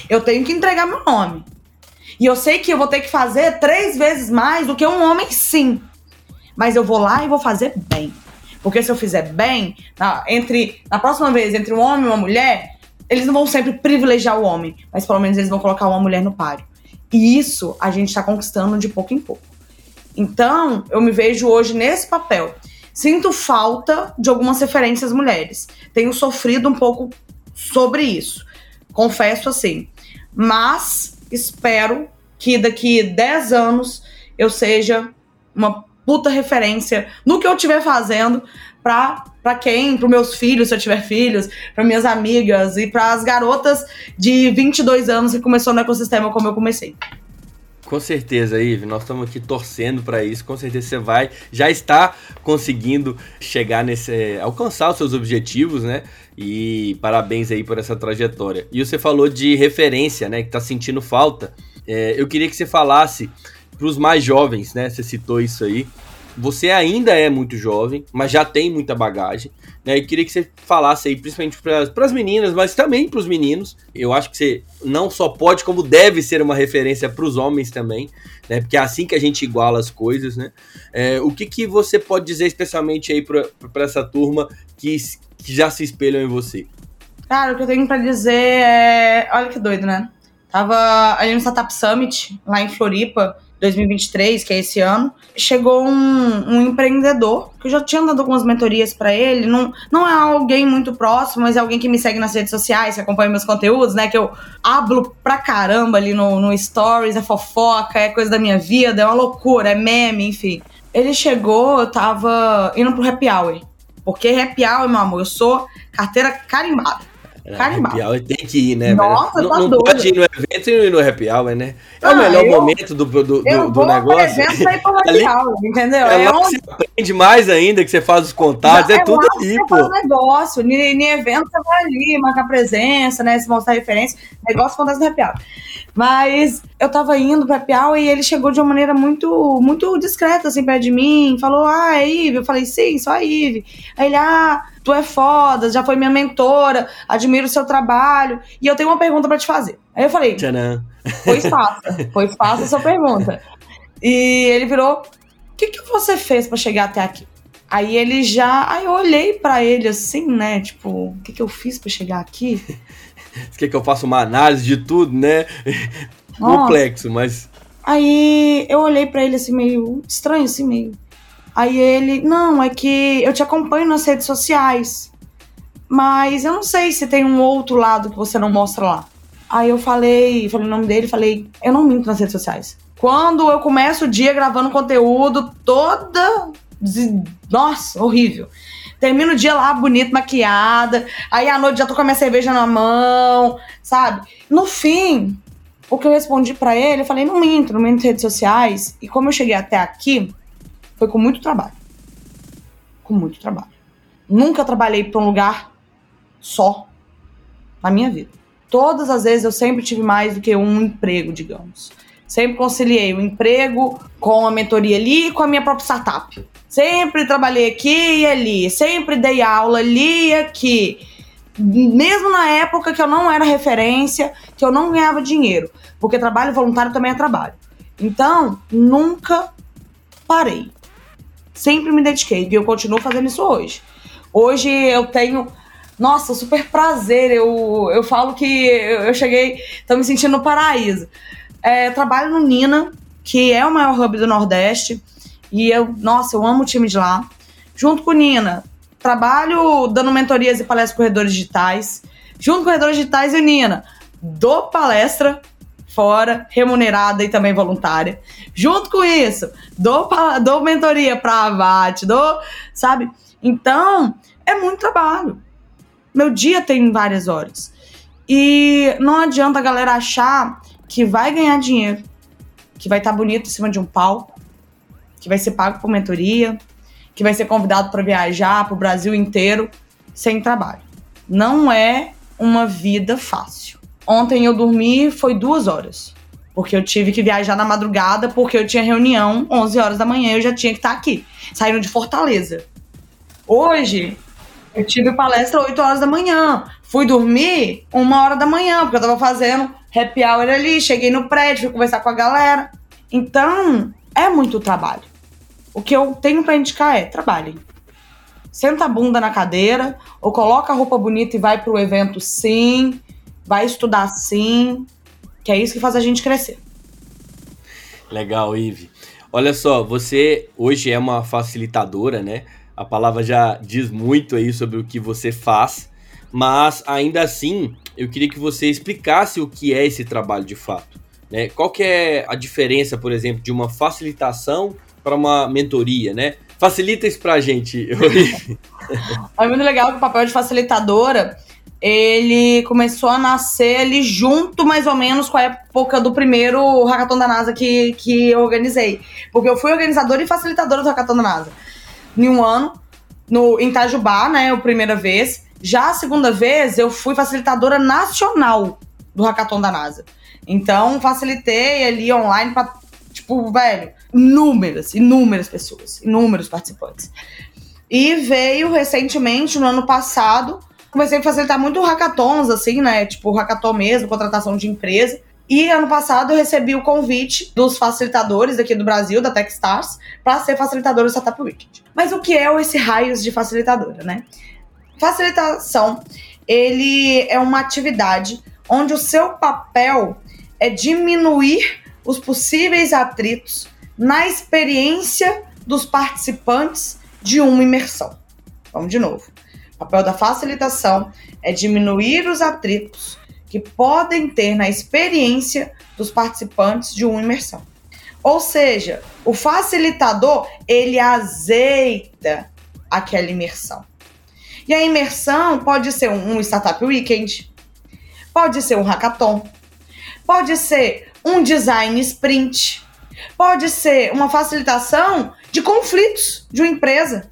Eu tenho que entregar meu nome. E eu sei que eu vou ter que fazer três vezes mais do que um homem, sim. Mas eu vou lá e vou fazer bem. Porque se eu fizer bem, na, entre na próxima vez, entre um homem e uma mulher, eles não vão sempre privilegiar o homem, mas pelo menos eles vão colocar uma mulher no páreo. E isso a gente está conquistando de pouco em pouco. Então, eu me vejo hoje nesse papel. Sinto falta de algumas referências mulheres. Tenho sofrido um pouco sobre isso. Confesso assim. Mas espero que daqui 10 anos eu seja uma puta referência no que eu estiver fazendo pra, pra quem? Para meus filhos, se eu tiver filhos, para minhas amigas e para as garotas de 22 anos que começou no ecossistema como eu comecei. Com certeza, Ive, nós estamos aqui torcendo para isso. Com certeza você vai, já está conseguindo chegar nesse, alcançar os seus objetivos, né? E parabéns aí por essa trajetória. E você falou de referência, né? Que tá sentindo falta. É, eu queria que você falasse para os mais jovens, né? Você citou isso aí. Você ainda é muito jovem, mas já tem muita bagagem. Né? E queria que você falasse aí, principalmente para as meninas, mas também para os meninos. Eu acho que você não só pode, como deve ser uma referência para os homens também, né? Porque é assim que a gente iguala as coisas, né? É, o que, que você pode dizer especialmente aí para essa turma que, que já se espelham em você? Cara, o que eu tenho para dizer é. Olha que doido, né? Tava ali no Startup Summit, lá em Floripa 2023, que é esse ano, chegou um, um empreendedor, que eu já tinha dado algumas mentorias para ele, não, não é alguém muito próximo, mas é alguém que me segue nas redes sociais, que acompanha meus conteúdos, né, que eu hablo pra caramba ali no, no Stories, é fofoca, é coisa da minha vida, é uma loucura, é meme, enfim. Ele chegou, eu tava indo pro happy hour, porque happy hour, meu amor, eu sou carteira carimbada. Happy hour tem que ir, né? Nossa, não, tá não pode ir no evento e ir no happy hour, né? É ah, o melhor eu, momento do, do, do, eu do negócio. Evento pra ir pro happy hour, entendeu? É, é onde... você aprende mais ainda, que você faz os contatos, é, é tudo ali, pô. Faz negócio, em evento você vai ali, marcar presença, né? Se mostrar referência. Negócio acontece no happy hour. Mas eu tava indo pro happy hour e ele chegou de uma maneira muito, muito discreta, assim, perto de mim. Falou, ah, é Ive. Eu falei, sim, só a Ive. Aí ele, ah, tu é foda, já foi minha mentora, admiro o seu trabalho. E eu tenho uma pergunta para te fazer. Aí eu falei, Tcharam. pois faça, pois faça a sua pergunta. E ele virou, o que, que você fez para chegar até aqui? Aí ele já. Aí eu olhei para ele assim, né? Tipo, o que, que eu fiz para chegar aqui? Você quer que eu faça uma análise de tudo, né? Complexo, mas. Aí eu olhei para ele assim, meio estranho, assim, meio. Aí ele, não, é que eu te acompanho nas redes sociais, mas eu não sei se tem um outro lado que você não mostra lá. Aí eu falei, falei o nome dele, falei, eu não minto nas redes sociais. Quando eu começo o dia gravando conteúdo toda. Nossa, horrível. Termino o dia lá bonito, maquiada. Aí à noite já tô com a minha cerveja na mão, sabe? No fim, o que eu respondi para ele, eu falei, não minto, não minto nas redes sociais. E como eu cheguei até aqui, foi com muito trabalho. Com muito trabalho. Nunca trabalhei para um lugar só na minha vida. Todas as vezes eu sempre tive mais do que um emprego, digamos. Sempre conciliei o emprego com a mentoria ali e com a minha própria startup. Sempre trabalhei aqui e ali, sempre dei aula ali e aqui. Mesmo na época que eu não era referência, que eu não ganhava dinheiro, porque trabalho voluntário também é trabalho. Então, nunca parei. Sempre me dediquei e eu continuo fazendo isso hoje. Hoje eu tenho nossa, super prazer. Eu, eu falo que eu cheguei, tô me sentindo no paraíso. É, trabalho no Nina, que é o maior hub do Nordeste. E eu, nossa, eu amo o time de lá. Junto com o Nina, trabalho dando mentorias e palestras corredores digitais. Junto com corredores digitais, e Nina, dou palestra fora, remunerada e também voluntária. Junto com isso, dou, dou mentoria para a VAT, dou, sabe? Então, é muito trabalho. Meu dia tem várias horas. E não adianta a galera achar que vai ganhar dinheiro, que vai estar tá bonito em cima de um palco, que vai ser pago por mentoria, que vai ser convidado para viajar para o Brasil inteiro sem trabalho. Não é uma vida fácil. Ontem eu dormi foi duas horas. Porque eu tive que viajar na madrugada, porque eu tinha reunião 11 horas da manhã, eu já tinha que estar aqui, saindo de Fortaleza. Hoje, eu tive palestra 8 horas da manhã. Fui dormir uma hora da manhã, porque eu tava fazendo happy hour ali, cheguei no prédio, fui conversar com a galera. Então, é muito trabalho. O que eu tenho para indicar é: trabalhem. Senta a bunda na cadeira, ou coloca a roupa bonita e vai pro evento sim vai estudar sim, que é isso que faz a gente crescer. Legal, Ive. Olha só, você hoje é uma facilitadora, né? A palavra já diz muito aí sobre o que você faz, mas ainda assim, eu queria que você explicasse o que é esse trabalho de fato. Né? Qual que é a diferença, por exemplo, de uma facilitação para uma mentoria, né? Facilita isso pra gente, Ive. É muito legal que o papel de facilitadora ele começou a nascer ali junto, mais ou menos, com a época do primeiro Hackathon da NASA que, que eu organizei. Porque eu fui organizadora e facilitadora do Hackathon da NASA. Em um ano, no, em Itajubá, né, a primeira vez. Já a segunda vez, eu fui facilitadora nacional do Hackathon da NASA. Então, facilitei ali online para, tipo, velho, inúmeras, inúmeras pessoas, inúmeros participantes. E veio recentemente, no ano passado, comecei a facilitar muito hackathons, assim, né? Tipo, hackathon mesmo, contratação de empresa. E ano passado eu recebi o convite dos facilitadores aqui do Brasil, da Techstars, para ser facilitadora do Startup Weekend. Mas o que é esse raios de facilitadora, né? Facilitação, ele é uma atividade onde o seu papel é diminuir os possíveis atritos na experiência dos participantes de uma imersão. Vamos de novo. O papel da facilitação é diminuir os atritos que podem ter na experiência dos participantes de uma imersão. Ou seja, o facilitador, ele azeita aquela imersão. E a imersão pode ser um Startup Weekend, pode ser um hackathon, pode ser um design sprint, pode ser uma facilitação de conflitos de uma empresa.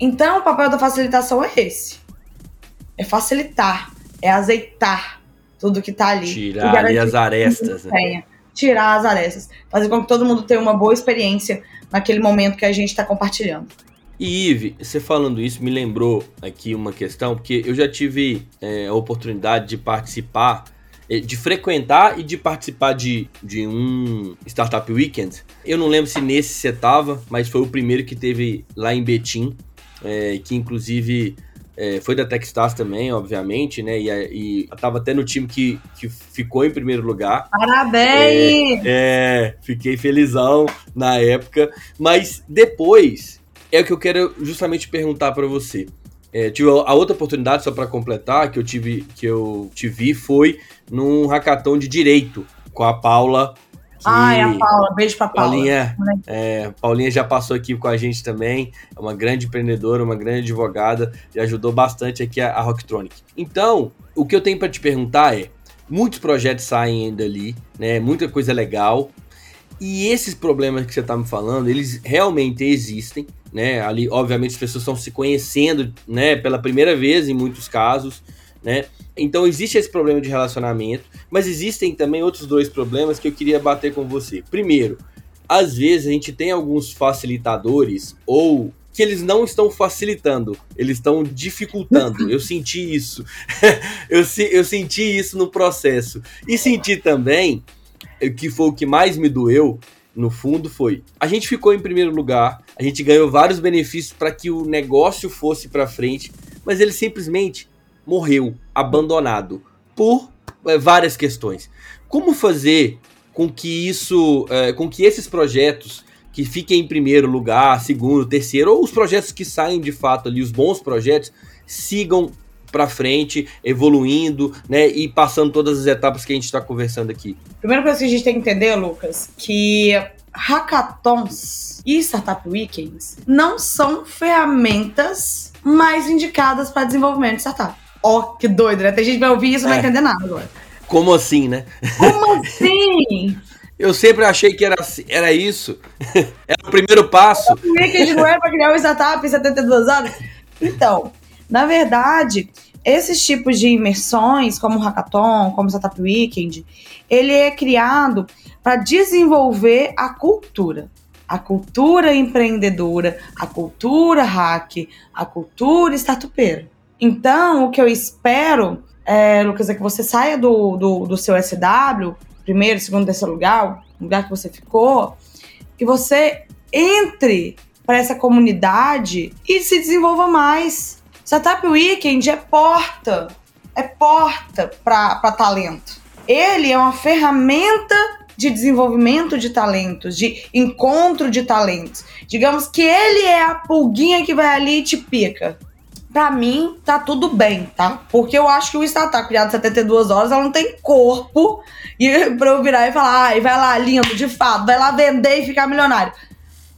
Então, o papel da facilitação é esse: é facilitar, é azeitar tudo que tá ali. Tirar ali as arestas. Né? Tirar as arestas. Fazer com que todo mundo tenha uma boa experiência naquele momento que a gente está compartilhando. E Ive, você falando isso me lembrou aqui uma questão, porque eu já tive é, a oportunidade de participar, é, de frequentar e de participar de, de um Startup Weekend. Eu não lembro se nesse você tava, mas foi o primeiro que teve lá em Betim é, que inclusive é, foi da Techstars também, obviamente, né? E, e tava até no time que, que ficou em primeiro lugar. Parabéns! É, é, fiquei felizão na época. Mas depois é o que eu quero justamente perguntar para você. É, tive a outra oportunidade, só para completar, que eu tive que eu tive foi num hackathon de direito com a Paula Ai, a Paula, beijo pra Paula. Paulinha, é, Paulinha já passou aqui com a gente também, é uma grande empreendedora, uma grande advogada, e ajudou bastante aqui a, a Rocktronic. Então, o que eu tenho para te perguntar é, muitos projetos saem ainda ali, né, muita coisa legal, e esses problemas que você tá me falando, eles realmente existem, né, ali, obviamente, as pessoas estão se conhecendo, né, pela primeira vez em muitos casos, né, então existe esse problema de relacionamento, mas existem também outros dois problemas que eu queria bater com você. Primeiro, às vezes a gente tem alguns facilitadores ou que eles não estão facilitando, eles estão dificultando. Eu senti isso. eu, eu senti isso no processo. E senti também, que foi o que mais me doeu, no fundo, foi: a gente ficou em primeiro lugar, a gente ganhou vários benefícios para que o negócio fosse para frente, mas ele simplesmente morreu abandonado por é, várias questões. Como fazer com que isso, é, com que esses projetos que que fiquem em primeiro lugar, segundo, terceiro, ou os projetos que saem de fato ali, os bons projetos, sigam para frente, evoluindo, né, e passando todas as etapas que a gente está conversando aqui. Primeira coisa que a gente tem que entender, Lucas, que hackathons e startup weekends não são ferramentas mais indicadas para desenvolvimento de startup. Ó, oh, que doido, né? Tem gente que vai ouvir isso e não é. vai entender nada agora. Como assim, né? Como assim? Eu sempre achei que era, era isso. era o primeiro passo. O weekend não é para criar um startup em 72 horas? Então, na verdade, esses tipos de imersões, como o Hackathon, como o Startup Weekend, ele é criado para desenvolver a cultura. A cultura empreendedora, a cultura hack, a cultura startupeira. Então, o que eu espero, é, Lucas, é que você saia do, do, do seu SW, primeiro, segundo, terceiro lugar, lugar que você ficou, que você entre para essa comunidade e se desenvolva mais Startup Weekend é porta, é porta para talento. Ele é uma ferramenta de desenvolvimento de talentos, de encontro de talentos. Digamos que ele é a pulguinha que vai ali e te pica. Pra mim, tá tudo bem, tá? Porque eu acho que o startup criado 72 horas, ela não tem corpo e pra eu virar e falar, ai, vai lá, lindo, de fato, vai lá vender e ficar milionário.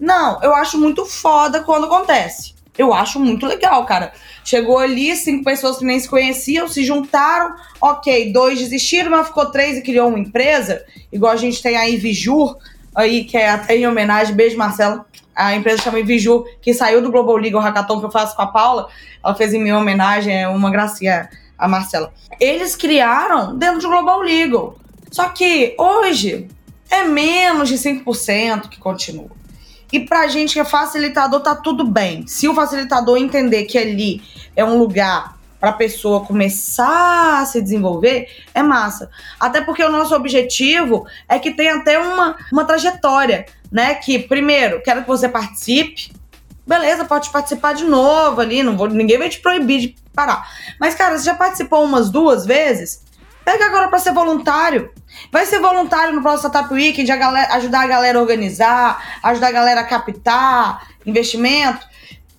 Não, eu acho muito foda quando acontece. Eu acho muito legal, cara. Chegou ali, cinco pessoas que nem se conheciam, se juntaram, ok, dois desistiram, mas ficou três e criou uma empresa, igual a gente tem a Invijur, aí, que é até em homenagem, beijo Marcelo, a empresa chama Invijur, que saiu do Global Legal Hackathon que eu faço com a Paula, ela fez em minha homenagem, é uma gracinha a Marcela. Eles criaram dentro do Global Legal. Só que hoje é menos de 5% que continua. E pra gente que é facilitador, tá tudo bem. Se o facilitador entender que ali é um lugar para a pessoa começar a se desenvolver, é massa. Até porque o nosso objetivo é que tenha até uma, uma trajetória, né? Que, primeiro, quero que você participe. Beleza, pode participar de novo ali, não vou, ninguém vai te proibir de parar. Mas, cara, você já participou umas duas vezes? Pega agora para ser voluntário. Vai ser voluntário no próximo Startup Weekend, a galera, ajudar a galera a organizar, ajudar a galera a captar investimento.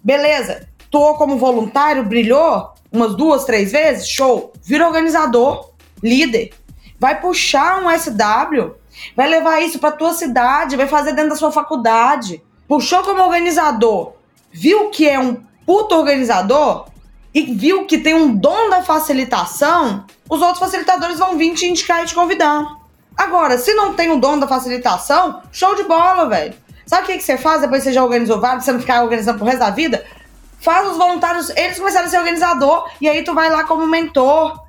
Beleza, tô como voluntário, brilhou umas duas, três vezes, show. Vira organizador, líder. Vai puxar um SW, vai levar isso para tua cidade, vai fazer dentro da sua faculdade. Puxou como organizador, viu que é um puto organizador e viu que tem um dom da facilitação, os outros facilitadores vão vir te indicar e te convidar. Agora, se não tem o dom da facilitação, show de bola, velho. Sabe o que, que você faz depois que você já organizou vários, você não ficar organizando pro resto da vida? Faz os voluntários, eles começaram a ser organizador, e aí tu vai lá como mentor.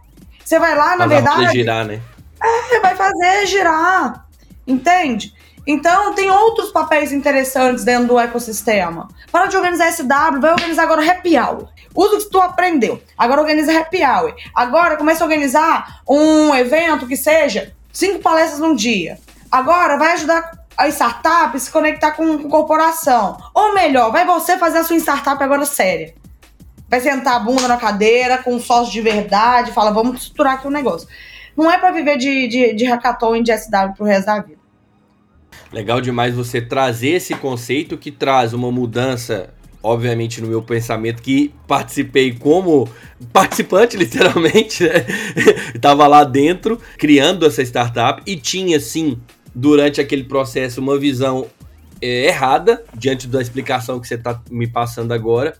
Você vai lá, na Mas verdade. girar, né? É, vai fazer girar. Entende? Então, tem outros papéis interessantes dentro do ecossistema. Para de organizar SW, vai organizar agora Happy Hour. Usa o que tu aprendeu. Agora organiza Happy Hour. Agora começa a organizar um evento que seja cinco palestras num dia. Agora vai ajudar a startup se conectar com, com corporação. Ou melhor, vai você fazer a sua startup agora séria. Vai sentar a bunda na cadeira com um sócio de verdade, fala, vamos estruturar aqui o um negócio. Não é para viver de, de, de hackathon e de SW pro resto da vida. Legal demais você trazer esse conceito que traz uma mudança obviamente, no meu pensamento, que participei como participante, literalmente, né? Estava lá dentro, criando essa startup e tinha, sim, durante aquele processo, uma visão é, errada, diante da explicação que você está me passando agora,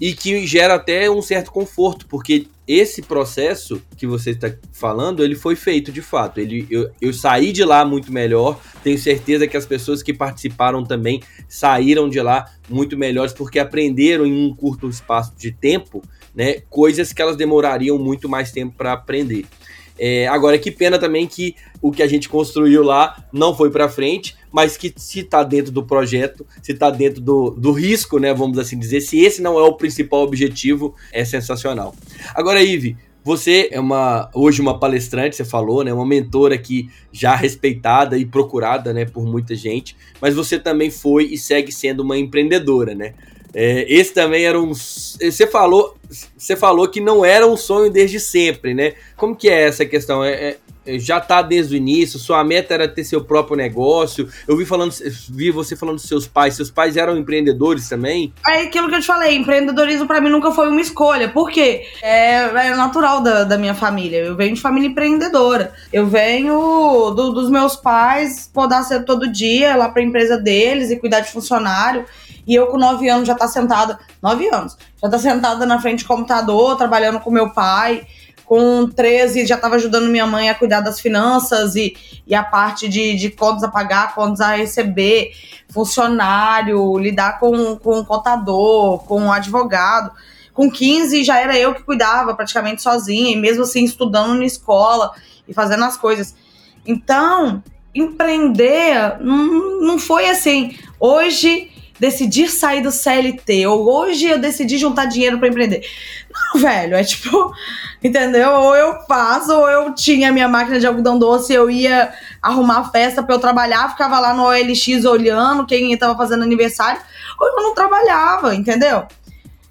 e que gera até um certo conforto, porque esse processo que você está falando, ele foi feito de fato. Ele, eu, eu saí de lá muito melhor. Tenho certeza que as pessoas que participaram também saíram de lá muito melhores, porque aprenderam em um curto espaço de tempo, né, coisas que elas demorariam muito mais tempo para aprender. É, agora, que pena também que o que a gente construiu lá não foi para frente, mas que se está dentro do projeto, se está dentro do, do risco, né, vamos assim dizer, se esse não é o principal objetivo, é sensacional. Agora, Ive, você é uma hoje uma palestrante, você falou, né, uma mentora aqui já respeitada e procurada, né, por muita gente, mas você também foi e segue sendo uma empreendedora, né? É, esse também era um. Você falou, você falou que não era um sonho desde sempre, né? Como que é essa questão? É, é, já tá desde o início, sua meta era ter seu próprio negócio. Eu vi falando, vi você falando dos seus pais, seus pais eram empreendedores também? É aquilo que eu te falei, empreendedorismo para mim nunca foi uma escolha. Por quê? É, é natural da, da, minha família. Eu venho de família empreendedora. Eu venho do, dos meus pais podar cedo todo dia lá pra empresa deles e cuidar de funcionário. E eu com nove anos já tá sentada, nove anos, já tá sentada na frente do computador, trabalhando com meu pai com 13 já estava ajudando minha mãe a cuidar das finanças e, e a parte de, de contas a pagar, contas a receber, funcionário, lidar com, com contador, com advogado. Com 15 já era eu que cuidava praticamente sozinha, e mesmo assim estudando na escola e fazendo as coisas. Então, empreender não, não foi assim. Hoje decidir sair do CLT, ou hoje eu decidi juntar dinheiro para empreender. Não, velho, é tipo, entendeu? Ou eu faço, ou eu tinha minha máquina de algodão doce, eu ia arrumar festa para eu trabalhar, ficava lá no OLX olhando quem estava fazendo aniversário, ou eu não trabalhava, entendeu?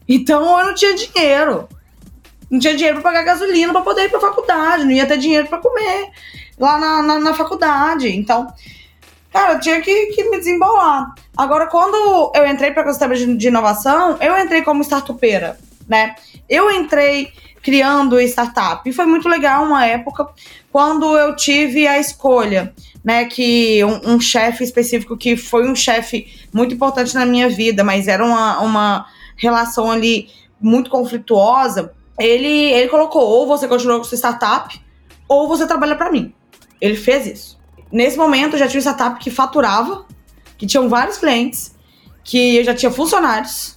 Então eu não tinha dinheiro. Não tinha dinheiro para pagar gasolina para poder ir para faculdade, não ia ter dinheiro para comer lá na, na, na faculdade. Então, cara, eu tinha que, que me desembolar. Agora, quando eu entrei para a de, de inovação, eu entrei como startupeira, né? Eu entrei criando startup. E foi muito legal uma época quando eu tive a escolha, né? Que um, um chefe específico que foi um chefe muito importante na minha vida, mas era uma, uma relação ali muito conflituosa. Ele, ele colocou: ou você continua com sua startup, ou você trabalha para mim. Ele fez isso. Nesse momento, eu já tinha uma startup que faturava, que tinham vários clientes, que eu já tinha funcionários,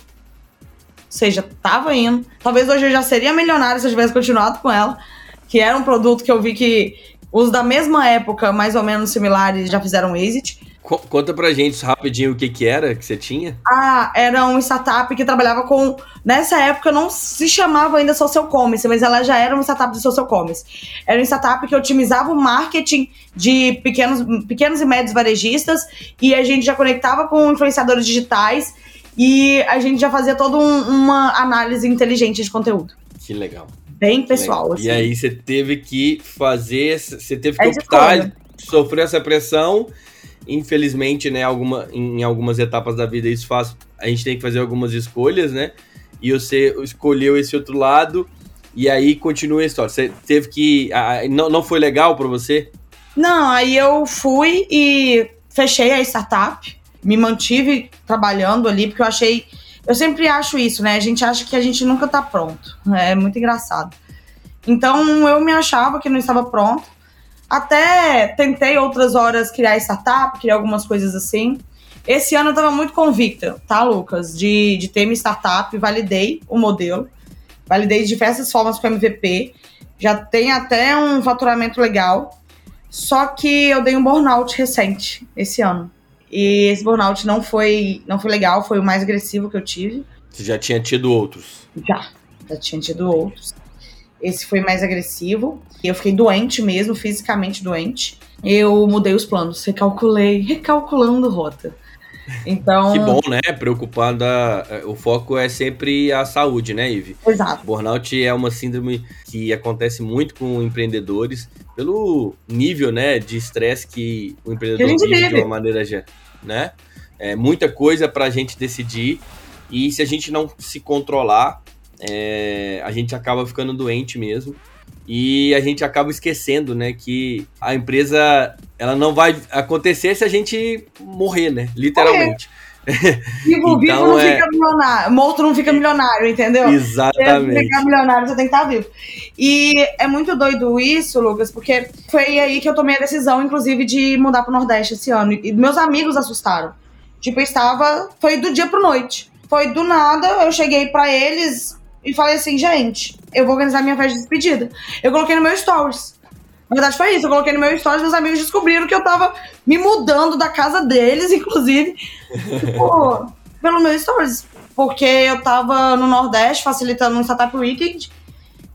ou seja, tava indo. Talvez hoje eu já seria milionário se eu tivesse continuado com ela, que era um produto que eu vi que os da mesma época, mais ou menos similares, já fizeram exit. Conta pra gente rapidinho o que que era que você tinha. Ah, era uma startup que trabalhava com. Nessa época não se chamava ainda social commerce, mas ela já era uma startup de social commerce. Era uma startup que otimizava o marketing de pequenos, pequenos e médios varejistas e a gente já conectava com influenciadores digitais e a gente já fazia toda um, uma análise inteligente de conteúdo. Que legal. Bem pessoal. Assim. E aí você teve que fazer, você teve que é optar, sofrer essa pressão infelizmente, né, alguma, em algumas etapas da vida isso faz, a gente tem que fazer algumas escolhas, né? E você escolheu esse outro lado e aí continua a história. Você teve que não, não foi legal para você? Não, aí eu fui e fechei a startup, me mantive trabalhando ali porque eu achei, eu sempre acho isso, né? A gente acha que a gente nunca tá pronto. É muito engraçado. Então eu me achava que não estava pronto até tentei outras horas criar startup, criar algumas coisas assim. Esse ano eu estava muito convicta, tá, Lucas? De, de ter minha startup, validei o modelo, validei de diversas formas com MVP, já tem até um faturamento legal. Só que eu dei um burnout recente esse ano. E esse burnout não foi, não foi legal, foi o mais agressivo que eu tive. Você já tinha tido outros? Já, já tinha tido outros. Esse foi mais agressivo. Eu fiquei doente mesmo, fisicamente doente. Eu mudei os planos, recalculei, recalculando rota. Então. Que bom, né? Preocupada. É, o foco é sempre a saúde, né, Ive? Exato. Burnout é uma síndrome que acontece muito com empreendedores, pelo nível, né, de estresse que o empreendedor que vive de uma maneira, né? É muita coisa para a gente decidir e se a gente não se controlar, é, a gente acaba ficando doente mesmo e a gente acaba esquecendo, né, que a empresa ela não vai acontecer se a gente morrer, né, literalmente. Vivo, então, vivo não é... fica milionário, morto não fica milionário, entendeu? Exatamente. Se ficar milionário, você tem que estar vivo. E é muito doido isso, Lucas, porque foi aí que eu tomei a decisão, inclusive, de mudar pro Nordeste esse ano. E meus amigos assustaram. Tipo, eu estava. Foi do dia pro noite. Foi do nada, eu cheguei para eles, e falei assim, gente, eu vou organizar minha festa de despedida. Eu coloquei no meu stories. Na verdade foi isso, eu coloquei no meu stories, meus amigos descobriram que eu tava me mudando da casa deles, inclusive, tipo, pelo meu stories. Porque eu tava no Nordeste facilitando um Startup Weekend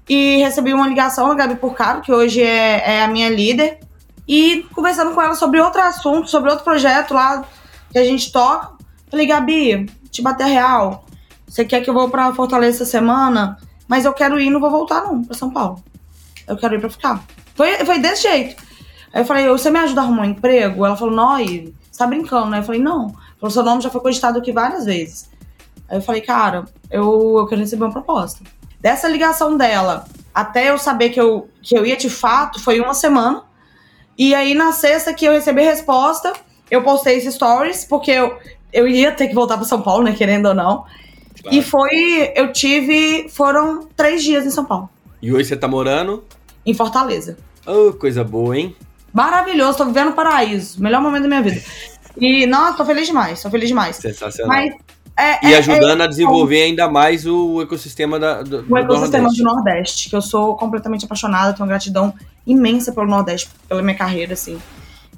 e recebi uma ligação da Gabi Porcaro, que hoje é, é a minha líder, e conversando com ela sobre outro assunto, sobre outro projeto lá que a gente toca. Falei, Gabi, te bater real você quer que eu vou pra Fortaleza essa semana? Mas eu quero ir, não vou voltar não, pra São Paulo. Eu quero ir pra ficar. Foi, foi desse jeito. Aí eu falei, você me ajuda a arrumar um emprego? Ela falou, não, você tá brincando, né? Eu falei, não. Falou, seu nome já foi cogitado aqui várias vezes. Aí eu falei, cara, eu, eu quero receber uma proposta. Dessa ligação dela, até eu saber que eu, que eu ia de fato, foi uma semana. E aí, na sexta que eu recebi a resposta, eu postei esse stories, porque eu, eu ia ter que voltar para São Paulo, né? Querendo ou não. Claro. E foi. Eu tive. Foram três dias em São Paulo. E hoje você tá morando? Em Fortaleza. Oh, coisa boa, hein? Maravilhoso, tô vivendo o paraíso. Melhor momento da minha vida. E, nossa, tô feliz demais, tô feliz demais. Sensacional. Mas, é, e é, ajudando é, a desenvolver ainda mais o ecossistema da, do, o ecossistema do Nordeste. do Nordeste, que eu sou completamente apaixonada, tenho gratidão imensa pelo Nordeste, pela minha carreira, assim.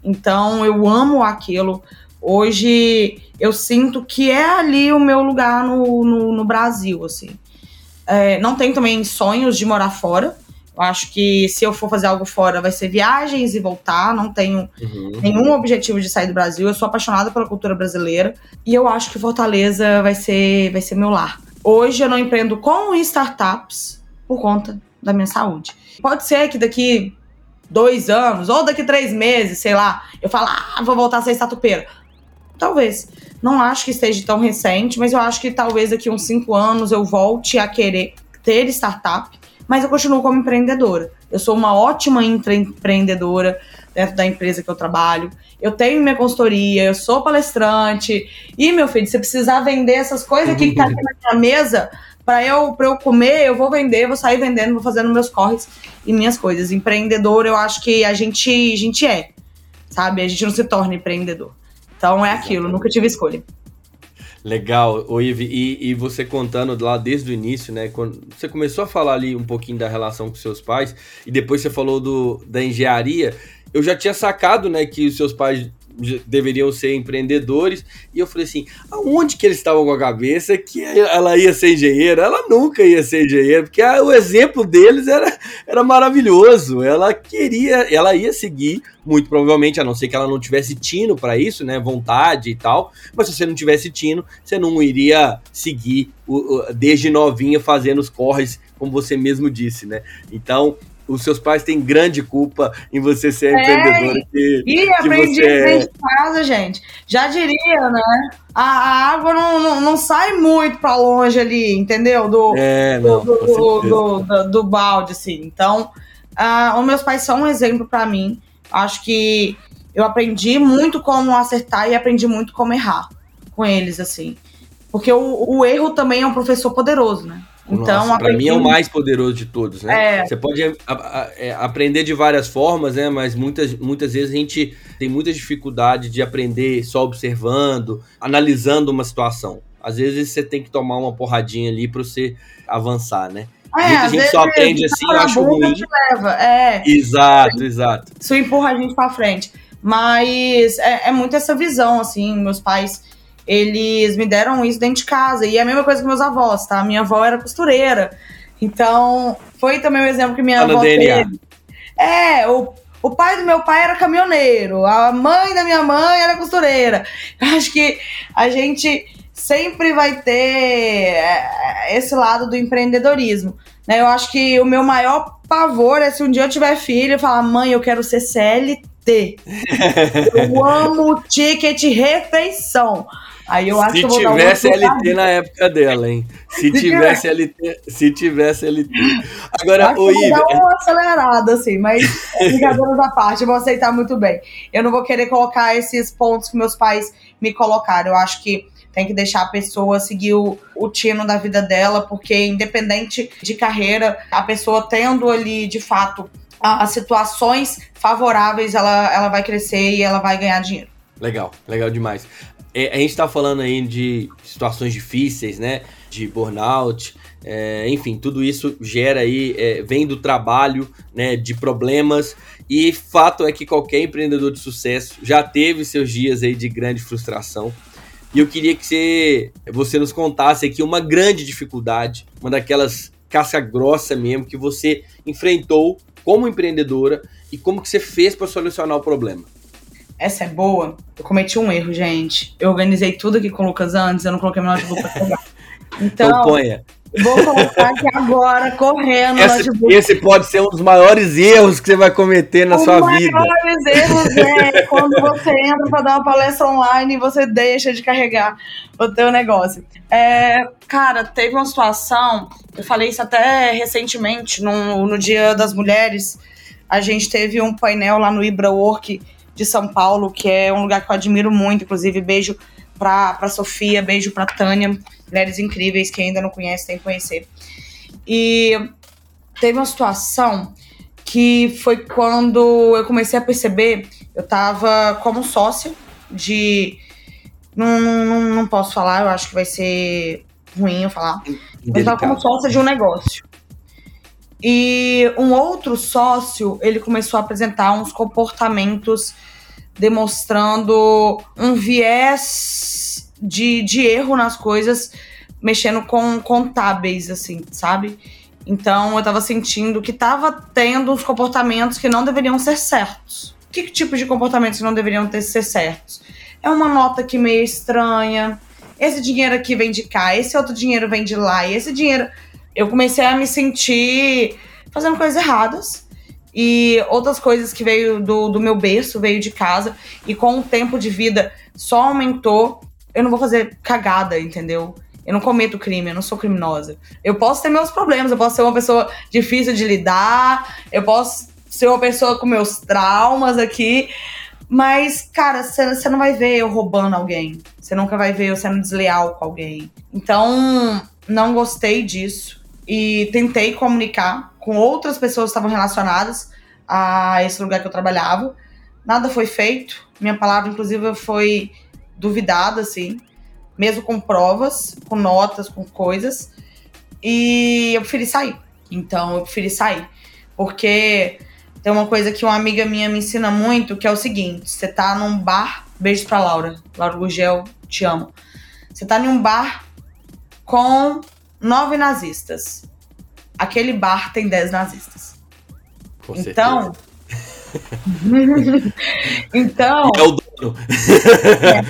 Então, eu amo aquilo. Hoje, eu sinto que é ali o meu lugar no, no, no Brasil, assim. É, não tenho também sonhos de morar fora, eu acho que se eu for fazer algo fora, vai ser viagens e voltar. Não tenho uhum. nenhum objetivo de sair do Brasil. Eu sou apaixonada pela cultura brasileira. E eu acho que Fortaleza vai ser, vai ser meu lar. Hoje eu não empreendo com startups por conta da minha saúde. Pode ser que daqui dois anos, ou daqui três meses, sei lá, eu falo, ah, vou voltar a ser estatupeira. Talvez. Não acho que esteja tão recente, mas eu acho que talvez daqui uns cinco anos eu volte a querer ter startup mas eu continuo como empreendedora. Eu sou uma ótima empreendedora dentro da empresa que eu trabalho. Eu tenho minha consultoria, eu sou palestrante. E, meu filho, se precisar vender essas coisas aqui que tá aqui na minha mesa, para eu, pra eu comer, eu vou vender, vou sair vendendo, vou fazendo meus corres e minhas coisas. Empreendedor, eu acho que a gente, a gente é, sabe? A gente não se torna empreendedor. Então é aquilo, nunca tive escolha. Legal, o Ive, e, e, você contando lá desde o início, né? Quando você começou a falar ali um pouquinho da relação com seus pais, e depois você falou do, da engenharia, eu já tinha sacado, né, que os seus pais deveriam ser empreendedores. E eu falei assim: aonde que eles estavam com a cabeça que ela ia ser engenheira? Ela nunca ia ser engenheira, porque a, o exemplo deles era, era maravilhoso. Ela queria, ela ia seguir, muito provavelmente, a não ser que ela não tivesse tino para isso, né? Vontade e tal. Mas se você não tivesse tino, você não iria seguir o, o, desde novinha fazendo os corres, como você mesmo disse, né? Então, os seus pais têm grande culpa em você ser é, empreendedora. Que, e aprendi você é... de casa, gente. Já diria, né? A, água não, não, não, sai muito para longe ali, entendeu? Do, é, não, do, do, do, do, do, balde, assim. Então, uh, os meus pais são um exemplo para mim. Acho que eu aprendi muito como acertar e aprendi muito como errar com eles, assim. Porque o, o erro também é um professor poderoso, né? Então, para mim é o mais poderoso de todos, né? É. Você pode a, a, é, aprender de várias formas, né? Mas muitas, muitas vezes a gente tem muita dificuldade de aprender só observando, analisando uma situação. Às vezes você tem que tomar uma porradinha ali para você avançar, né? É, Muita gente só aprende assim, eu acho ruim. Leva. É. Exato, exato. Isso empurra a gente para frente. Mas é, é muito essa visão, assim, meus pais eles me deram isso dentro de casa. E é a mesma coisa que meus avós, tá? Minha avó era costureira. Então, foi também o um exemplo que minha avó teve. É, o, o pai do meu pai era caminhoneiro, a mãe da minha mãe era costureira. Eu acho que a gente sempre vai ter é, esse lado do empreendedorismo. Né? Eu acho que o meu maior pavor é se um dia eu tiver filho e falar, mãe, eu quero ser CLT. eu amo ticket refeição. Aí eu acho se que eu vou tivesse LT na época dela, hein? Se, se tivesse LT, se tivesse LT. Agora, o Ive. dar uma acelerada, assim, mas brincadeiras à parte, eu vou aceitar muito bem. Eu não vou querer colocar esses pontos que meus pais me colocaram. Eu acho que tem que deixar a pessoa seguir o, o tino da vida dela, porque independente de carreira, a pessoa tendo ali, de fato, as situações favoráveis, ela, ela vai crescer e ela vai ganhar dinheiro. Legal, legal demais. É, a gente está falando aí de situações difíceis, né? De burnout, é, enfim, tudo isso gera aí, é, vem do trabalho, né? De problemas. E fato é que qualquer empreendedor de sucesso já teve seus dias aí de grande frustração. E eu queria que você, você nos contasse aqui uma grande dificuldade, uma daquelas casca grossa mesmo que você enfrentou como empreendedora e como que você fez para solucionar o problema. Essa é boa. Eu cometi um erro, gente. Eu organizei tudo aqui com o Lucas antes, eu não coloquei meu notebook pra pegar. Então, então ponha. Vou colocar aqui agora, correndo. Esse, esse, pode ser um dos maiores erros que você vai cometer na Os sua vida. Os maiores erros é quando você entra para dar uma palestra online e você deixa de carregar o teu negócio. É, cara, teve uma situação, eu falei isso até recentemente, no, no Dia das Mulheres, a gente teve um painel lá no Ibra Work de São Paulo, que é um lugar que eu admiro muito, inclusive beijo pra, pra Sofia, beijo pra Tânia, mulheres incríveis que ainda não conhecem, tem que conhecer. E teve uma situação que foi quando eu comecei a perceber, eu tava como sócia de. Não, não, não posso falar, eu acho que vai ser ruim eu falar. Eu tava como sócia de um negócio. E um outro sócio, ele começou a apresentar uns comportamentos demonstrando um viés de, de erro nas coisas, mexendo com contábeis, assim, sabe? Então eu tava sentindo que tava tendo uns comportamentos que não deveriam ser certos. Que tipo de comportamentos não deveriam ter ser certos? É uma nota que meio estranha. Esse dinheiro aqui vem de cá, esse outro dinheiro vem de lá, e esse dinheiro. Eu comecei a me sentir fazendo coisas erradas e outras coisas que veio do, do meu berço, veio de casa, e com o tempo de vida só aumentou. Eu não vou fazer cagada, entendeu? Eu não cometo crime, eu não sou criminosa. Eu posso ter meus problemas, eu posso ser uma pessoa difícil de lidar, eu posso ser uma pessoa com meus traumas aqui, mas, cara, você não vai ver eu roubando alguém. Você nunca vai ver eu sendo desleal com alguém. Então, não gostei disso e tentei comunicar com outras pessoas que estavam relacionadas a esse lugar que eu trabalhava. Nada foi feito. Minha palavra, inclusive, foi duvidada, assim, mesmo com provas, com notas, com coisas. E eu preferi sair. Então, eu preferi sair. Porque tem uma coisa que uma amiga minha me ensina muito, que é o seguinte: você tá num bar. Beijo pra Laura. Laura Gugel, te amo. Você tá em um bar com nove nazistas aquele bar tem 10 nazistas. Com então. então. É o dono. é.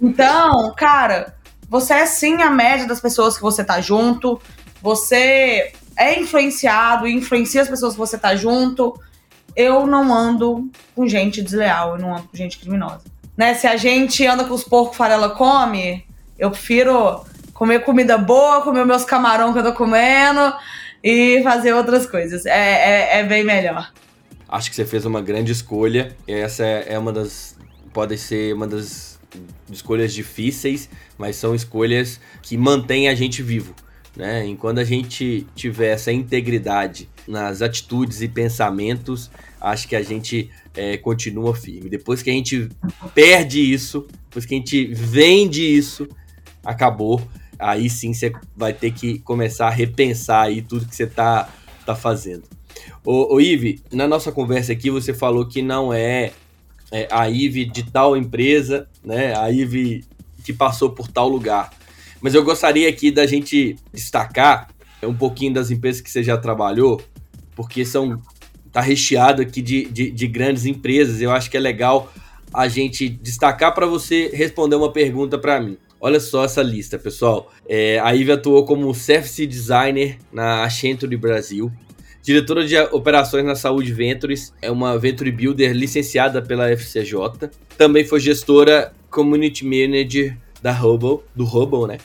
Então, cara, você é sim a média das pessoas que você tá junto. Você é influenciado e influencia as pessoas que você tá junto. Eu não ando com gente desleal, eu não ando com gente criminosa. Né? Se a gente anda com os porcos farela come, eu prefiro comer comida boa, comer meus camarão que eu tô comendo e fazer outras coisas. É, é, é bem melhor. Acho que você fez uma grande escolha. Essa é, é uma das. Pode ser uma das escolhas difíceis, mas são escolhas que mantêm a gente vivo. Né? Enquanto a gente tiver essa integridade nas atitudes e pensamentos, acho que a gente é, continua firme. Depois que a gente perde isso, depois que a gente vende isso, acabou aí sim você vai ter que começar a repensar aí tudo que você tá, tá fazendo. Ô, ô Ive, na nossa conversa aqui você falou que não é, é a Ive de tal empresa, né? A Ive que passou por tal lugar. Mas eu gostaria aqui da gente destacar um pouquinho das empresas que você já trabalhou, porque são tá recheado aqui de, de, de grandes empresas. Eu acho que é legal a gente destacar para você responder uma pergunta para mim. Olha só essa lista, pessoal. É, a Ivy atuou como Service Designer na Accenture Brasil. Diretora de operações na Saúde Ventures, é uma Venture Builder licenciada pela FCJ. Também foi gestora Community Manager da Hubble, do Hubble, né?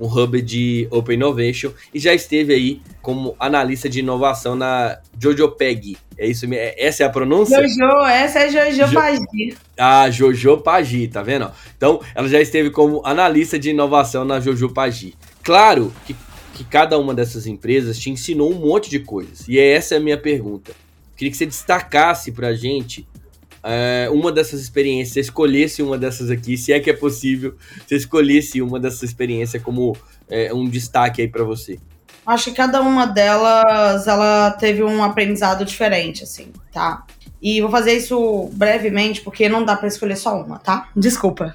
Um hub de Open Innovation e já esteve aí como analista de inovação na Jojo Peg. É isso? É, essa é a pronúncia? Jojo, essa é Jojo jo... Pagi. Ah, Jojo Pagi, tá vendo? Então, ela já esteve como analista de inovação na Jojo Pagi. Claro que, que cada uma dessas empresas te ensinou um monte de coisas. E essa é a minha pergunta. Queria que você destacasse pra gente é, uma dessas experiências, você escolhesse uma dessas aqui, se é que é possível, você escolhesse uma dessas experiências como é, um destaque aí para você. Acho que cada uma delas, ela teve um aprendizado diferente, assim, tá? E vou fazer isso brevemente, porque não dá para escolher só uma, tá? Desculpa.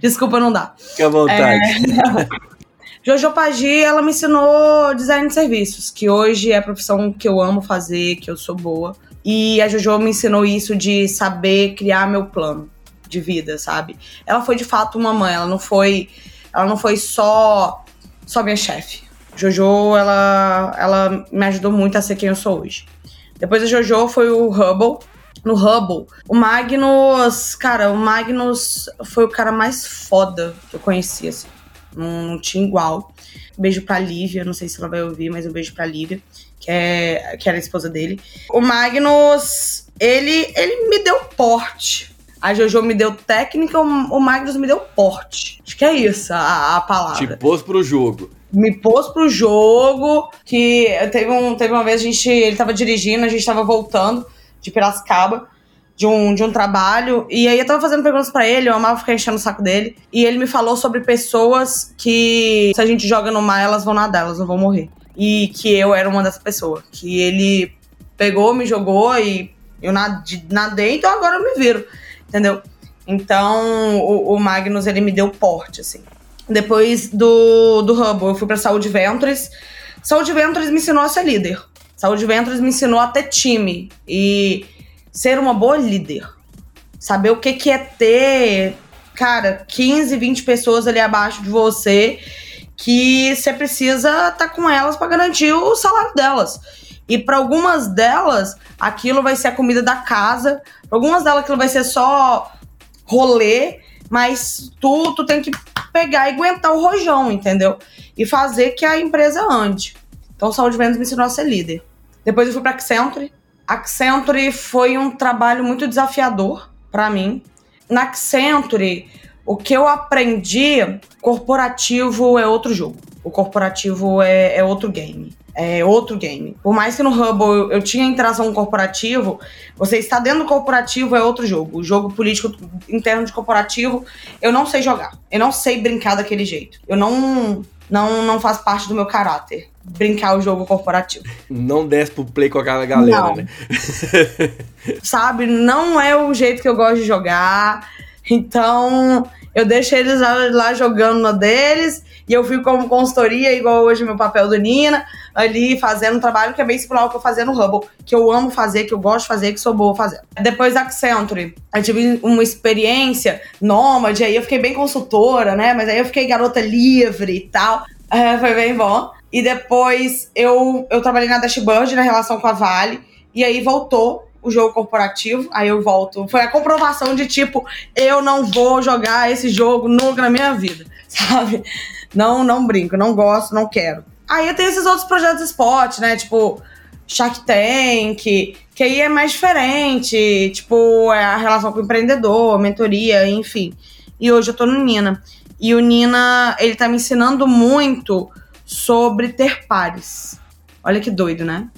Desculpa, não dá. Fique à vontade. É... Jojo Pagi, ela me ensinou design de serviços, que hoje é a profissão que eu amo fazer, que eu sou boa. E a Jojo me ensinou isso de saber criar meu plano de vida, sabe? Ela foi de fato uma mãe, ela não foi, ela não foi só só minha chefe. Jojo, ela, ela me ajudou muito a ser quem eu sou hoje. Depois da Jojo foi o Hubble. No Hubble, o Magnus, cara, o Magnus foi o cara mais foda que eu conheci, assim. Não, não tinha igual. beijo pra Lívia, não sei se ela vai ouvir, mas um beijo pra Lívia, que, é, que era a esposa dele. O Magnus, ele, ele me deu porte. A Jojo me deu técnica, o Magnus me deu porte. Acho que é isso a, a palavra. Te pôs pro jogo me pôs pro jogo, que teve, um, teve uma vez a gente, ele tava dirigindo, a gente tava voltando de Piracicaba, de um, de um trabalho, e aí eu tava fazendo perguntas para ele, eu amava ficar enchendo o saco dele, e ele me falou sobre pessoas que, se a gente joga no mar, elas vão nadar, elas não vão morrer. E que eu era uma dessas pessoas, que ele pegou, me jogou e eu nadei, então agora eu me viro, entendeu? Então, o, o Magnus, ele me deu porte, assim. Depois do, do Hubble, eu fui pra Saúde Ventures. Saúde Ventures me ensinou a ser líder. Saúde Ventures me ensinou a ter time e ser uma boa líder. Saber o que, que é ter, cara, 15, 20 pessoas ali abaixo de você que você precisa estar tá com elas para garantir o salário delas. E para algumas delas, aquilo vai ser a comida da casa. Pra algumas delas, aquilo vai ser só rolê. Mas tu, tu tem que pegar e aguentar o rojão, entendeu? E fazer que a empresa ande. Então, Saúde Vendas me ensinou a ser líder. Depois eu fui para Accenture. Accenture foi um trabalho muito desafiador para mim. Na Accenture, o que eu aprendi, corporativo é outro jogo. O corporativo é, é outro game é outro game. Por mais que no Hubble eu, eu, tinha interação com corporativo, você está dentro do corporativo é outro jogo. O jogo político interno de corporativo, eu não sei jogar. Eu não sei brincar daquele jeito. Eu não não, não faz parte do meu caráter. Brincar o jogo corporativo. Não desce pro play com aquela galera, não. né? Sabe, não é o jeito que eu gosto de jogar. Então, eu deixo eles lá, lá jogando no deles e eu fico como consultoria, igual hoje meu papel do Nina, ali fazendo um trabalho que é bem similar ao que eu fazia no Hubble, que eu amo fazer, que eu gosto de fazer, que sou boa fazendo. Depois da Accenture, eu tive uma experiência nômade, aí eu fiquei bem consultora, né? Mas aí eu fiquei garota livre e tal. É, foi bem bom. E depois eu, eu trabalhei na Dashboard, na relação com a Vale, e aí voltou o jogo corporativo, aí eu volto. Foi a comprovação de tipo, eu não vou jogar esse jogo nunca na minha vida, sabe? Não, não brinco, não gosto, não quero. Aí eu tenho esses outros projetos spot, né? Tipo, Shark Tank, que aí é mais diferente, tipo, é a relação com o empreendedor, mentoria, enfim. E hoje eu tô no Nina. E o Nina, ele tá me ensinando muito sobre ter pares. Olha que doido, né?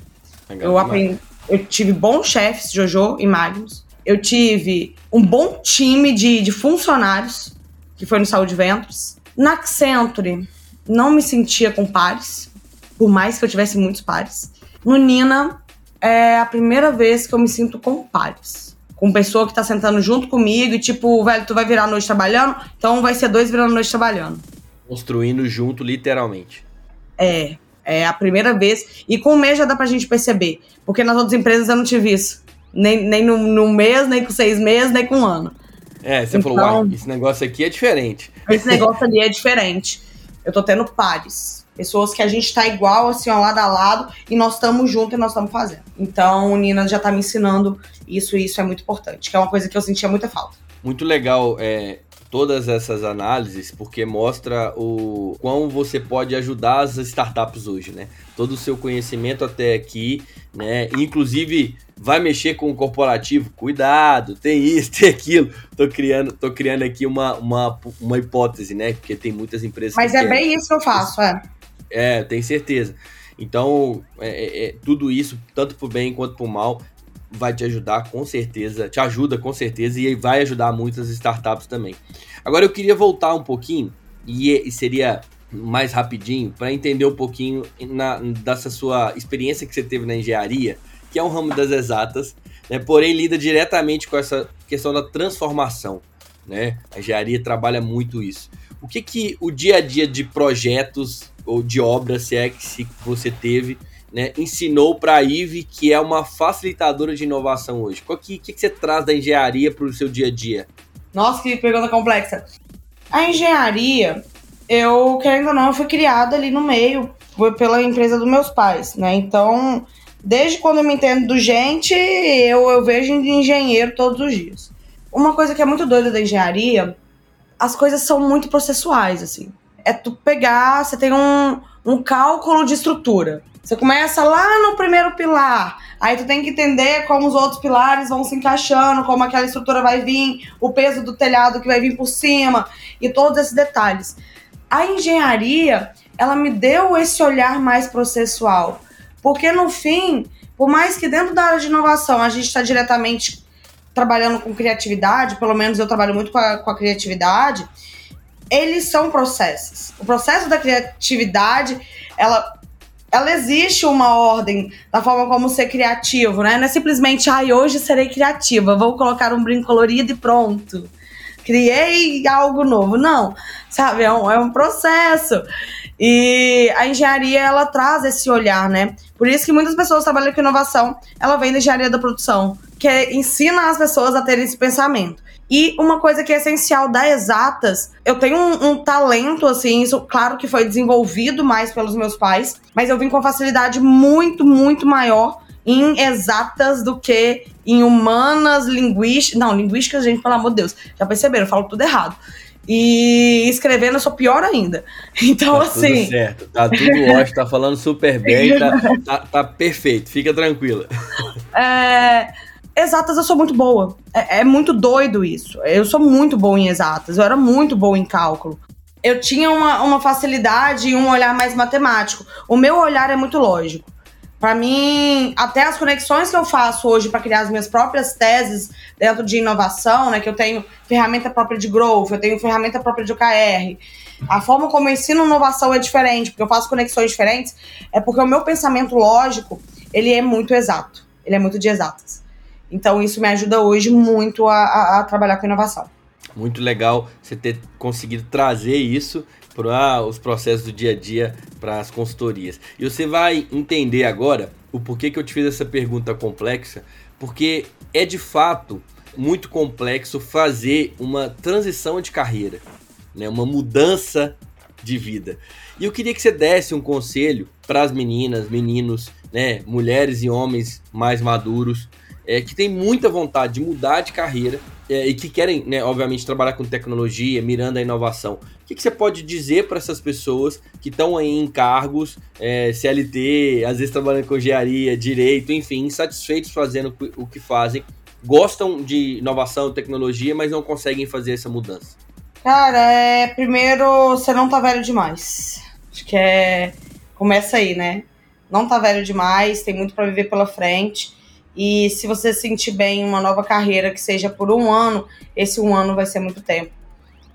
eu aprendi, eu tive bons chefes, Jojo e Magnus. Eu tive um bom time de, de funcionários, que foi no Saúde Ventos. Na Accenture, não me sentia com pares, por mais que eu tivesse muitos pares. No Nina, é a primeira vez que eu me sinto com pares. Com pessoa que tá sentando junto comigo e tipo, velho, tu vai virar a noite trabalhando, então vai ser dois virando a noite trabalhando. Construindo junto, literalmente. É, é a primeira vez. E com o mês já dá pra gente perceber. Porque nas outras empresas eu não tive isso. Nem, nem no, no mês, nem com seis meses, nem com um ano. É, você então, falou, uai, esse negócio aqui é diferente. Esse negócio ali é diferente. Eu tô tendo pares. Pessoas que a gente tá igual, assim, ó, lado a lado, e nós estamos juntos e nós estamos fazendo. Então, Nina já tá me ensinando isso, e isso é muito importante, que é uma coisa que eu sentia muita falta. Muito legal é, todas essas análises, porque mostra o quão você pode ajudar as startups hoje, né? Todo o seu conhecimento até aqui, né? Inclusive vai mexer com o corporativo, cuidado, tem isso, tem aquilo. Tô criando, tô criando aqui uma, uma, uma hipótese, né? Porque tem muitas empresas. Mas é bem isso que eu faço, é. É, tenho certeza. Então, é, é, é tudo isso, tanto pro bem quanto pro mal, vai te ajudar com certeza, te ajuda com certeza e vai ajudar muitas startups também. Agora eu queria voltar um pouquinho e, seria mais rapidinho para entender um pouquinho na, dessa sua experiência que você teve na engenharia que é um ramo das exatas, né, porém lida diretamente com essa questão da transformação. Né? A engenharia trabalha muito isso. O que, que o dia a dia de projetos ou de obras, se é que se você teve, né, ensinou para a IVE, que é uma facilitadora de inovação hoje? O que, que, você traz da engenharia para o seu dia a dia? Nossa, que pergunta complexa. A engenharia, eu, querendo ou não, eu fui criada ali no meio pela empresa dos meus pais, né? Então, desde quando eu me entendo do gente, eu, eu vejo engenheiro todos os dias. Uma coisa que é muito doida da engenharia, as coisas são muito processuais, assim. É tu pegar, você tem um, um cálculo de estrutura. Você começa lá no primeiro pilar, aí tu tem que entender como os outros pilares vão se encaixando, como aquela estrutura vai vir, o peso do telhado que vai vir por cima e todos esses detalhes. A engenharia, ela me deu esse olhar mais processual, porque no fim, por mais que dentro da área de inovação a gente está diretamente trabalhando com criatividade, pelo menos eu trabalho muito com a, com a criatividade, eles são processos. O processo da criatividade, ela ela existe uma ordem da forma como ser criativo, né? Não é simplesmente, ai, hoje serei criativa, vou colocar um brinco colorido e pronto. Criei algo novo. Não, sabe? É um, é um processo. E a engenharia, ela traz esse olhar, né? Por isso que muitas pessoas trabalham com inovação, ela vem da engenharia da produção, que ensina as pessoas a terem esse pensamento. E uma coisa que é essencial da exatas, eu tenho um, um, talento, assim, isso claro que foi desenvolvido mais pelos meus pais, mas eu vim com facilidade muito, muito maior em exatas do que em humanas, linguísticas. Não, linguística, gente, pelo amor de Deus, já perceberam, eu falo tudo errado. E escrevendo eu sou pior ainda. Então, tá assim. Tudo certo, tá tudo ótimo, tá falando super bem, tá, tá, tá perfeito, fica tranquila. É, exatas eu sou muito boa. É, é, muito doido isso. Eu sou muito boa em exatas, eu era muito boa em cálculo. Eu tinha uma, uma facilidade e um olhar mais matemático. O meu olhar é muito lógico. Para mim, até as conexões que eu faço hoje para criar as minhas próprias teses dentro de inovação, né, que eu tenho ferramenta própria de growth, eu tenho ferramenta própria de OKR. A forma como eu ensino inovação é diferente, porque eu faço conexões diferentes, é porque o meu pensamento lógico, ele é muito exato. Ele é muito de exatas. Então, isso me ajuda hoje muito a, a, a trabalhar com inovação. Muito legal você ter conseguido trazer isso para os processos do dia a dia para as consultorias. E você vai entender agora o porquê que eu te fiz essa pergunta complexa, porque é de fato muito complexo fazer uma transição de carreira, né? uma mudança de vida. E eu queria que você desse um conselho para as meninas, meninos, né, mulheres e homens mais maduros é, que têm muita vontade de mudar de carreira é, e que querem, né, obviamente, trabalhar com tecnologia, mirando a inovação. O que, que você pode dizer para essas pessoas que estão aí em cargos, é, CLT, às vezes trabalhando com engenharia, direito, enfim, insatisfeitos fazendo o que fazem, gostam de inovação, tecnologia, mas não conseguem fazer essa mudança? Cara, é, primeiro, você não tá velho demais. Acho que é. Começa aí, né? Não tá velho demais, tem muito para viver pela frente. E se você sentir bem uma nova carreira que seja por um ano, esse um ano vai ser muito tempo.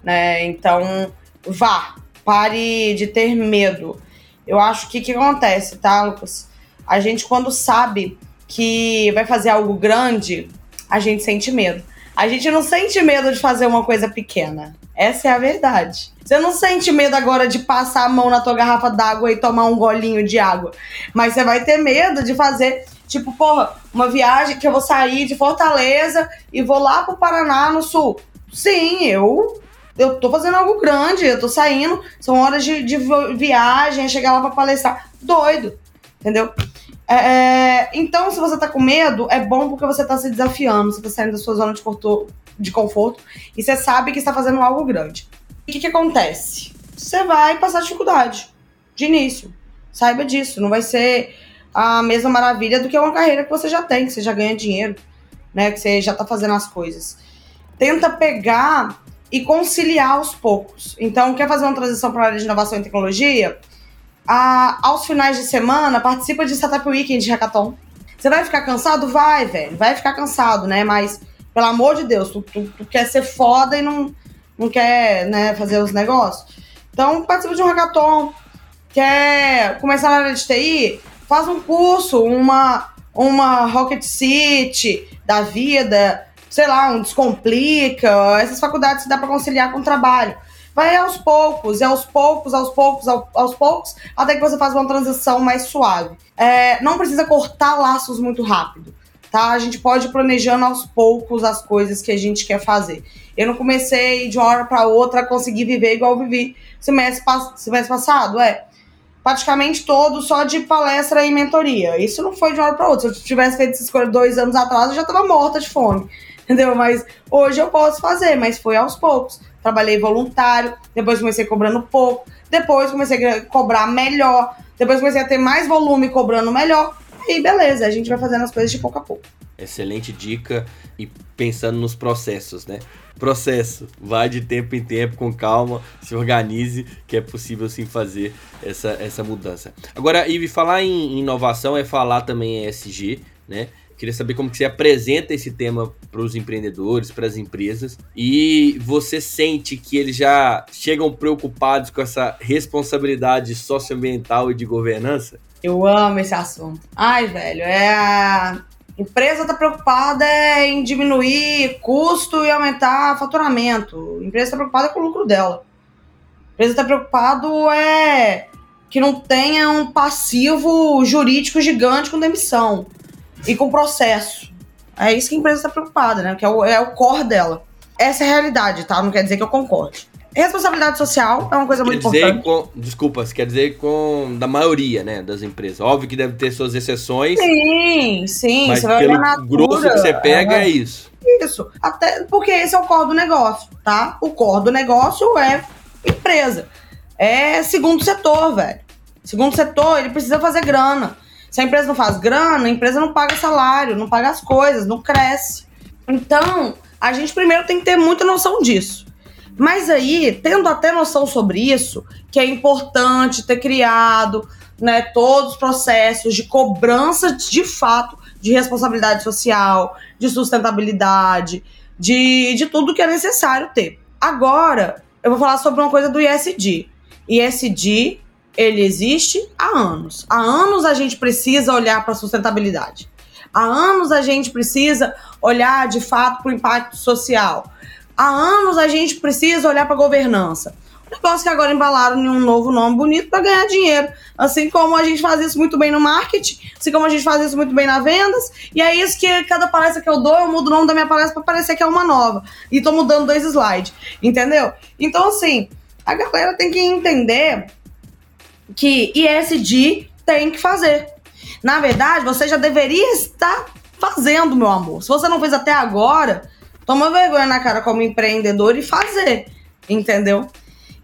Né? Então, vá, pare de ter medo. Eu acho que o que acontece, tá, Lucas? A gente, quando sabe que vai fazer algo grande, a gente sente medo. A gente não sente medo de fazer uma coisa pequena. Essa é a verdade. Você não sente medo agora de passar a mão na tua garrafa d'água e tomar um golinho de água. Mas você vai ter medo de fazer Tipo, porra, uma viagem que eu vou sair de Fortaleza e vou lá pro Paraná, no sul. Sim, eu eu tô fazendo algo grande, eu tô saindo, são horas de, de viagem, chegar lá pra palestrar. Doido, entendeu? É, é, então, se você tá com medo, é bom porque você tá se desafiando, você tá saindo da sua zona de, conforto, de conforto e você sabe que está fazendo algo grande. O que, que acontece? Você vai passar dificuldade de início. Saiba disso, não vai ser a mesma maravilha do que uma carreira que você já tem, que você já ganha dinheiro, né? Que você já tá fazendo as coisas. Tenta pegar e conciliar aos poucos. Então, quer fazer uma transição para a área de inovação e tecnologia? A, aos finais de semana, participa de Startup Weekend de Hackathon. Você vai ficar cansado? Vai, velho. Vai ficar cansado, né? Mas, pelo amor de Deus, tu, tu, tu quer ser foda e não, não quer né, fazer os negócios. Então, participa de um hackathon. Quer começar na área de TI? Faz um curso, uma, uma Rocket City da vida, sei lá, um Descomplica, essas faculdades dá para conciliar com o trabalho. Vai aos poucos, e aos poucos, aos poucos, aos poucos, até que você faz uma transição mais suave. É, não precisa cortar laços muito rápido, tá? A gente pode ir planejando aos poucos as coisas que a gente quer fazer. Eu não comecei de uma hora para outra a conseguir viver igual eu vivi semestre, semestre passado, é. Praticamente todo só de palestra e mentoria. Isso não foi de uma hora para outra. Se eu tivesse feito essa escolha dois anos atrás, eu já tava morta de fome. Entendeu? Mas hoje eu posso fazer, mas foi aos poucos. Trabalhei voluntário, depois comecei cobrando pouco, depois comecei a cobrar melhor, depois comecei a ter mais volume cobrando melhor. E beleza, a gente vai fazendo as coisas de pouco a pouco. Excelente dica e pensando nos processos, né? Processo, vai de tempo em tempo, com calma, se organize, que é possível sim fazer essa, essa mudança. Agora, Ive, falar em inovação é falar também ESG, né? Queria saber como que você apresenta esse tema para os empreendedores, para as empresas, e você sente que eles já chegam preocupados com essa responsabilidade socioambiental e de governança? Eu amo esse assunto. Ai, velho, é a empresa está preocupada em diminuir custo e aumentar faturamento. Empresa está preocupada com o lucro dela. Empresa está preocupada é que não tenha um passivo jurídico gigante com demissão e com processo. É isso que a empresa está preocupada, né? Que é o, é o core dela. Essa é a realidade, tá? Não quer dizer que eu concorde. Responsabilidade social é uma coisa quer muito dizer importante. Com, desculpa, quer dizer com da maioria, né, das empresas. Óbvio que deve ter suas exceções. Sim, sim. Mas você vai pelo olhar grosso que você pega é, é isso. Isso. Até porque esse é o core do negócio, tá? O core do negócio é empresa. É segundo setor, velho. Segundo setor, ele precisa fazer grana. Se a empresa não faz grana, a empresa não paga salário, não paga as coisas, não cresce. Então, a gente primeiro tem que ter muita noção disso. Mas aí, tendo até noção sobre isso, que é importante ter criado né, todos os processos de cobrança de fato de responsabilidade social, de sustentabilidade, de, de tudo que é necessário ter. Agora, eu vou falar sobre uma coisa do ISD. ISD ele existe há anos. Há anos a gente precisa olhar para a sustentabilidade. Há anos a gente precisa olhar de fato para o impacto social. Há anos a gente precisa olhar para a governança. Um negócio que agora embalaram em um novo nome bonito para ganhar dinheiro. Assim como a gente faz isso muito bem no marketing, assim como a gente faz isso muito bem nas vendas. E é isso que cada palestra que eu dou, eu mudo o nome da minha palestra para parecer que é uma nova. E tô mudando dois slides. Entendeu? Então, assim, a galera tem que entender que ISD tem que fazer. Na verdade, você já deveria estar fazendo, meu amor. Se você não fez até agora, toma vergonha na cara como empreendedor e fazer, entendeu?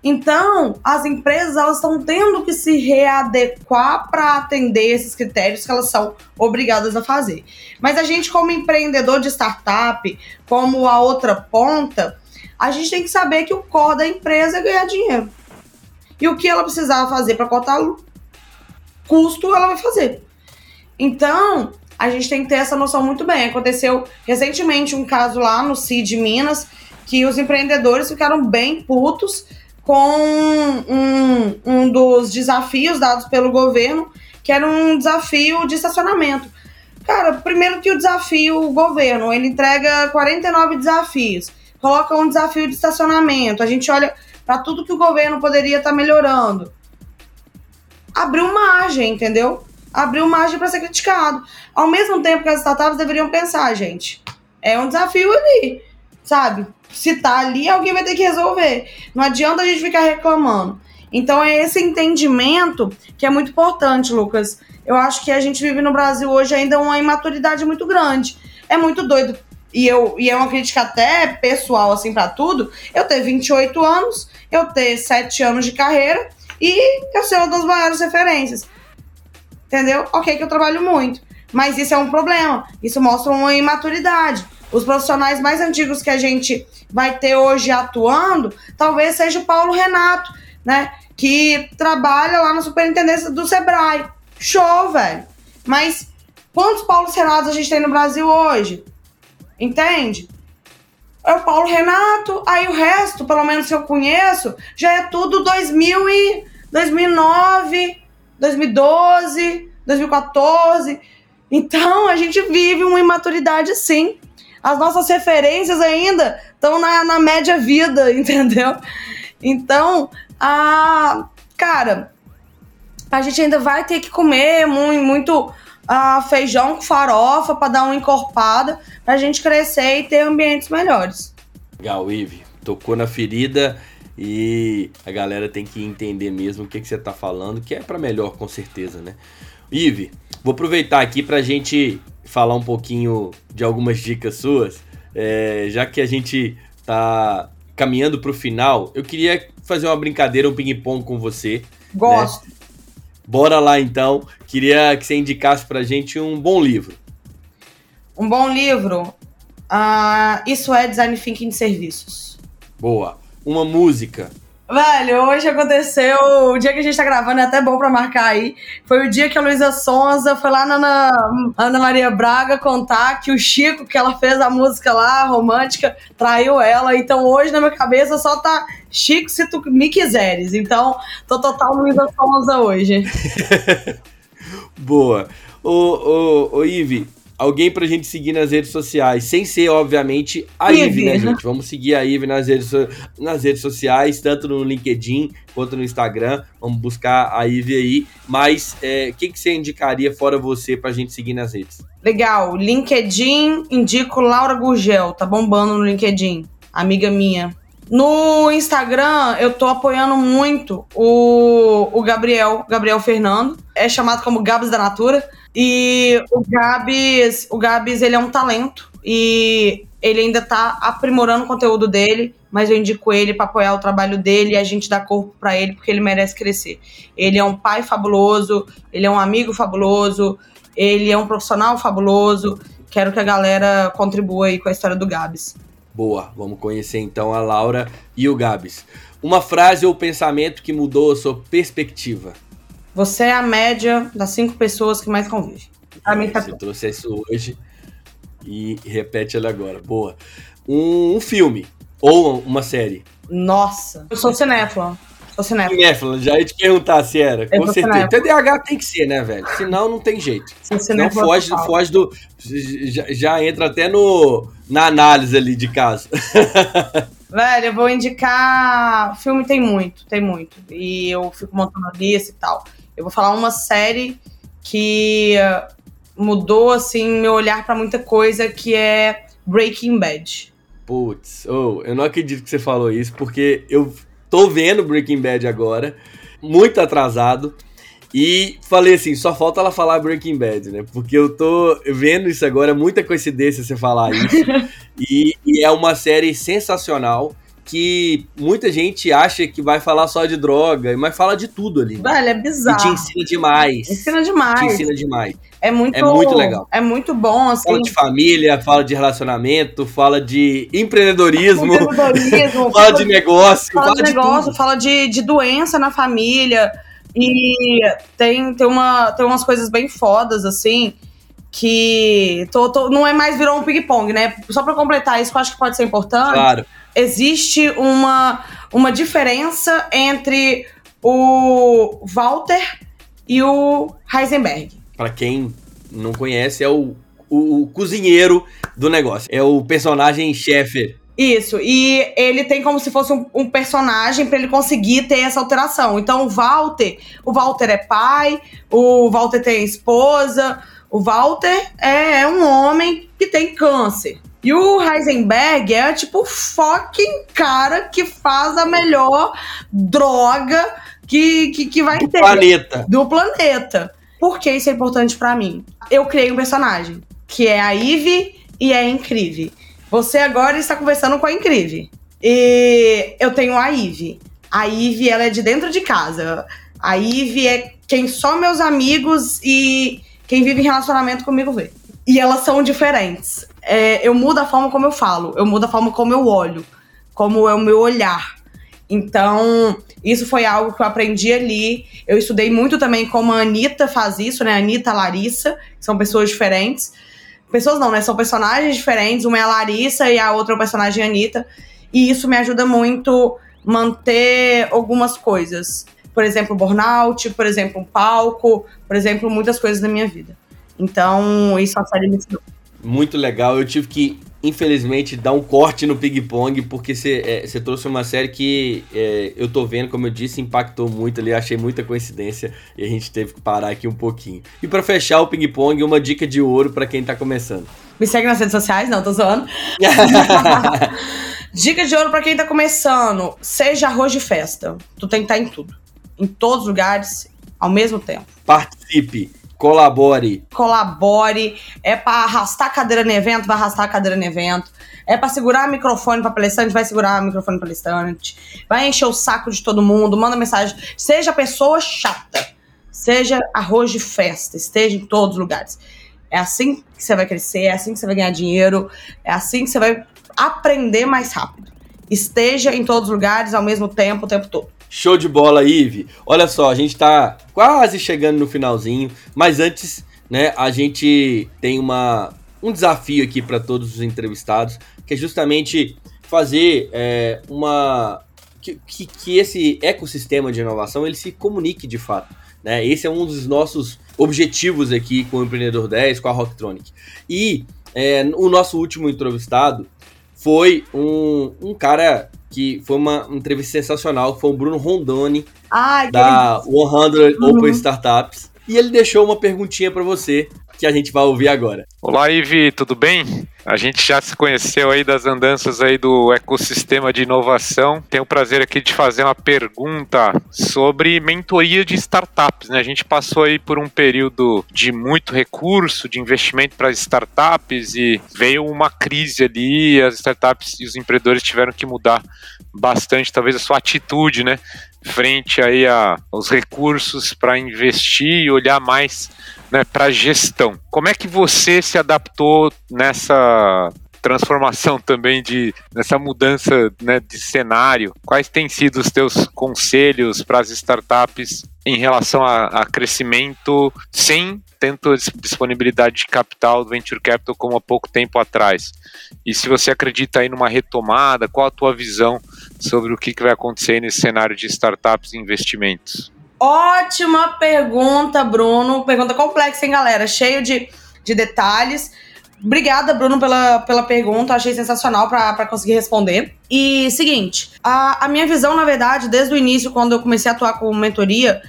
Então, as empresas elas estão tendo que se readequar para atender esses critérios que elas são obrigadas a fazer. Mas a gente, como empreendedor de startup, como a outra ponta, a gente tem que saber que o core da empresa é ganhar dinheiro. E o que ela precisava fazer para cortar custo, ela vai fazer. Então, a gente tem que ter essa noção muito bem. Aconteceu recentemente um caso lá no CID Minas, que os empreendedores ficaram bem putos com um, um dos desafios dados pelo governo, que era um desafio de estacionamento. Cara, primeiro que o desafio, o governo, ele entrega 49 desafios, coloca um desafio de estacionamento, a gente olha para tudo que o governo poderia estar tá melhorando. Abriu margem, entendeu? Abriu margem para ser criticado. Ao mesmo tempo que as startups deveriam pensar, gente, é um desafio ali, sabe? Se tá ali, alguém vai ter que resolver. Não adianta a gente ficar reclamando. Então é esse entendimento que é muito importante, Lucas. Eu acho que a gente vive no Brasil hoje ainda uma imaturidade muito grande. É muito doido e, eu, e é uma crítica até pessoal, assim, para tudo, eu ter 28 anos, eu ter 7 anos de carreira e eu ser uma das maiores referências. Entendeu? Ok, que eu trabalho muito. Mas isso é um problema. Isso mostra uma imaturidade. Os profissionais mais antigos que a gente vai ter hoje atuando, talvez seja o Paulo Renato, né? Que trabalha lá na superintendência do Sebrae. Show, velho. Mas quantos Paulo Renatos a gente tem no Brasil hoje? Entende? É o Paulo Renato, aí o resto, pelo menos que eu conheço, já é tudo 2000 e 2009, 2012, 2014. Então a gente vive uma imaturidade sim. As nossas referências ainda estão na, na média vida, entendeu? Então, a cara, a gente ainda vai ter que comer muito, muito uh, feijão com farofa para dar uma encorpada, para a gente crescer e ter ambientes melhores. Legal, Ive. Tocou na ferida E a galera tem que entender mesmo o que, que você tá falando, que é para melhor, com certeza, né? Ive, vou aproveitar aqui pra gente falar um pouquinho de algumas dicas suas. É, já que a gente tá caminhando pro final, eu queria fazer uma brincadeira, um ping-pong com você. Gosto. Né? Bora lá então. Queria que você indicasse pra gente um bom livro. Um bom livro? Uh, isso é Design Thinking de Serviços. Boa. Uma música. Velho, hoje aconteceu, o dia que a gente tá gravando é até bom pra marcar aí. Foi o dia que a Luísa Sonza foi lá na Ana, Ana Maria Braga contar que o Chico, que ela fez a música lá, romântica, traiu ela. Então hoje na minha cabeça só tá Chico se tu me quiseres. Então tô total Luísa Sonza hoje. Boa. Ô, ô, ô Ive, alguém pra gente seguir nas redes sociais, sem ser, obviamente, a Ive, né, gente? Vamos seguir a Ive nas redes, nas redes sociais, tanto no LinkedIn quanto no Instagram. Vamos buscar a Ive aí. Mas o é, que, que você indicaria fora você pra gente seguir nas redes? Legal. LinkedIn, indico Laura Gurgel, tá bombando no LinkedIn. Amiga minha. No Instagram, eu tô apoiando muito o, o Gabriel, Gabriel Fernando. É chamado como Gabs da Natura. E o Gabs, o Gabs, ele é um talento e ele ainda tá aprimorando o conteúdo dele, mas eu indico ele para apoiar o trabalho dele e a gente dá corpo para ele porque ele merece crescer. Ele é um pai fabuloso, ele é um amigo fabuloso, ele é um profissional fabuloso. Quero que a galera contribua aí com a história do Gabs. Boa, vamos conhecer então a Laura e o Gabs. Uma frase ou pensamento que mudou a sua perspectiva. Você é a média das cinco pessoas que mais convive. Pra mim tá Você trouxe isso hoje e repete ele agora. Boa. Um, um, filme ou uma série. Nossa, eu sou cinéfila. Sou cinéfila. Cinéfila, já ia te perguntar se era. Eu com certeza. TDAH tem que ser, né, velho? Senão não tem jeito. Não foge, foge do. Já, já entra até no, na análise ali de casa. Velho, eu vou indicar. Filme tem muito, tem muito. E eu fico montando a lista e tal. Eu vou falar uma série que mudou, assim, meu olhar para muita coisa, que é Breaking Bad. Putz, oh, eu não acredito que você falou isso, porque eu tô vendo Breaking Bad agora, muito atrasado. E falei assim, só falta ela falar Breaking Bad, né? Porque eu tô vendo isso agora, muita coincidência você falar isso. e, e, é uma série sensacional que muita gente acha que vai falar só de droga, mas fala de tudo ali. Né? Velho, é bizarro. E te ensina demais. Ensina demais. Te ensina demais. É muito, é muito legal. É muito bom, assim. Fala de família, fala de relacionamento, fala de empreendedorismo, empreenedorismo fala de negócio, fala, fala de, negócio, fala de, de doença na família. E tem, tem, uma, tem umas coisas bem fodas, assim, que tô, tô, não é mais virou um ping-pong, né? Só para completar isso, que eu acho que pode ser importante. Claro existe uma, uma diferença entre o Walter e o Heisenberg. Para quem não conhece, é o, o, o, cozinheiro do negócio. É o personagem chefe. Isso, e ele tem como se fosse um, um personagem para ele conseguir ter essa alteração. Então, o Walter, o Walter é pai, o Walter tem esposa, o Walter é, é um homem que tem câncer. E o Heisenberg é tipo o fucking cara que faz a melhor droga que, que, que vai do ter. planeta. Do planeta. Por que isso é importante para mim? Eu criei um personagem, que é a Eve e é incrível. Você agora está conversando com a incrível. E eu tenho a Eve. A Eve, ela é de dentro de casa. A Eve é quem só meus amigos e quem vive em relacionamento comigo vê. E elas são diferentes é, eu mudo a forma como eu falo, eu mudo a forma como eu olho, como é o meu olhar. Então, isso foi algo que eu aprendi ali. Eu estudei muito também como a Anitta faz isso, né? Anitta, Larissa, que são pessoas diferentes. Pessoas não, né? São personagens diferentes. Uma é a Larissa e a outra é o personagem Anitta. E isso me ajuda muito manter algumas coisas. Por exemplo, burnout, por exemplo, um palco, por exemplo, muitas coisas da minha vida. Então, isso a série me ensinou muito legal. Eu tive que, infelizmente, dar um corte no ping-pong, porque você é, trouxe uma série que é, eu tô vendo, como eu disse, impactou muito ali. Achei muita coincidência e a gente teve que parar aqui um pouquinho. E para fechar o ping-pong, uma dica de ouro para quem tá começando. Me segue nas redes sociais? Não, tô zoando. Dica de ouro para quem tá começando: seja arroz de festa. Tu tem que estar tá em tudo. Em todos os lugares, ao mesmo tempo. Participe. Colabore. Colabore. É para arrastar cadeira no evento, vai arrastar a cadeira no evento. É para segurar o microfone para palestrante, vai segurar o microfone para palestrante. Vai encher o saco de todo mundo, manda mensagem. Seja pessoa chata. Seja arroz de festa. Esteja em todos os lugares. É assim que você vai crescer, é assim que você vai ganhar dinheiro, é assim que você vai aprender mais rápido. Esteja em todos os lugares ao mesmo tempo, o tempo todo. Show de bola, Ive. Olha só, a gente tá quase chegando no finalzinho, mas antes, né, a gente tem uma, um desafio aqui para todos os entrevistados, que é justamente fazer é, uma que, que, que, esse ecossistema de inovação ele se comunique de fato. Né? Esse é um dos nossos objetivos aqui com o Empreendedor 10, com a Rocktronic. E é, o nosso último entrevistado foi um, um cara que foi uma entrevista sensacional, foi o Bruno Rondoni, Ai, da 100 uhum. Open Startups. E ele deixou uma perguntinha para você, que a gente vai ouvir agora. Olá, Ivi, tudo bem? A gente já se conheceu aí das andanças aí do ecossistema de inovação. Tenho o prazer aqui de fazer uma pergunta sobre mentoria de startups. Né? A gente passou aí por um período de muito recurso, de investimento para startups e veio uma crise ali. As startups e os empreendedores tiveram que mudar bastante, talvez a sua atitude, né? Frente aí a, aos recursos para investir e olhar mais né, para gestão. Como é que você se adaptou nessa transformação também de nessa mudança né, de cenário? Quais têm sido os teus conselhos para as startups em relação a, a, crescimento sem tanto disponibilidade de capital do venture capital como há pouco tempo atrás? E se você acredita aí numa retomada, qual a tua visão sobre o que, que vai acontecer nesse cenário de startups e investimentos? Ótima pergunta, Bruno. Pergunta complexa, hein, galera? Cheio de, de detalhes. Obrigada, Bruno, pela, pela pergunta. Achei sensacional para conseguir responder. E seguinte, a, a minha visão, na verdade, desde o início, quando eu comecei a atuar com mentoria,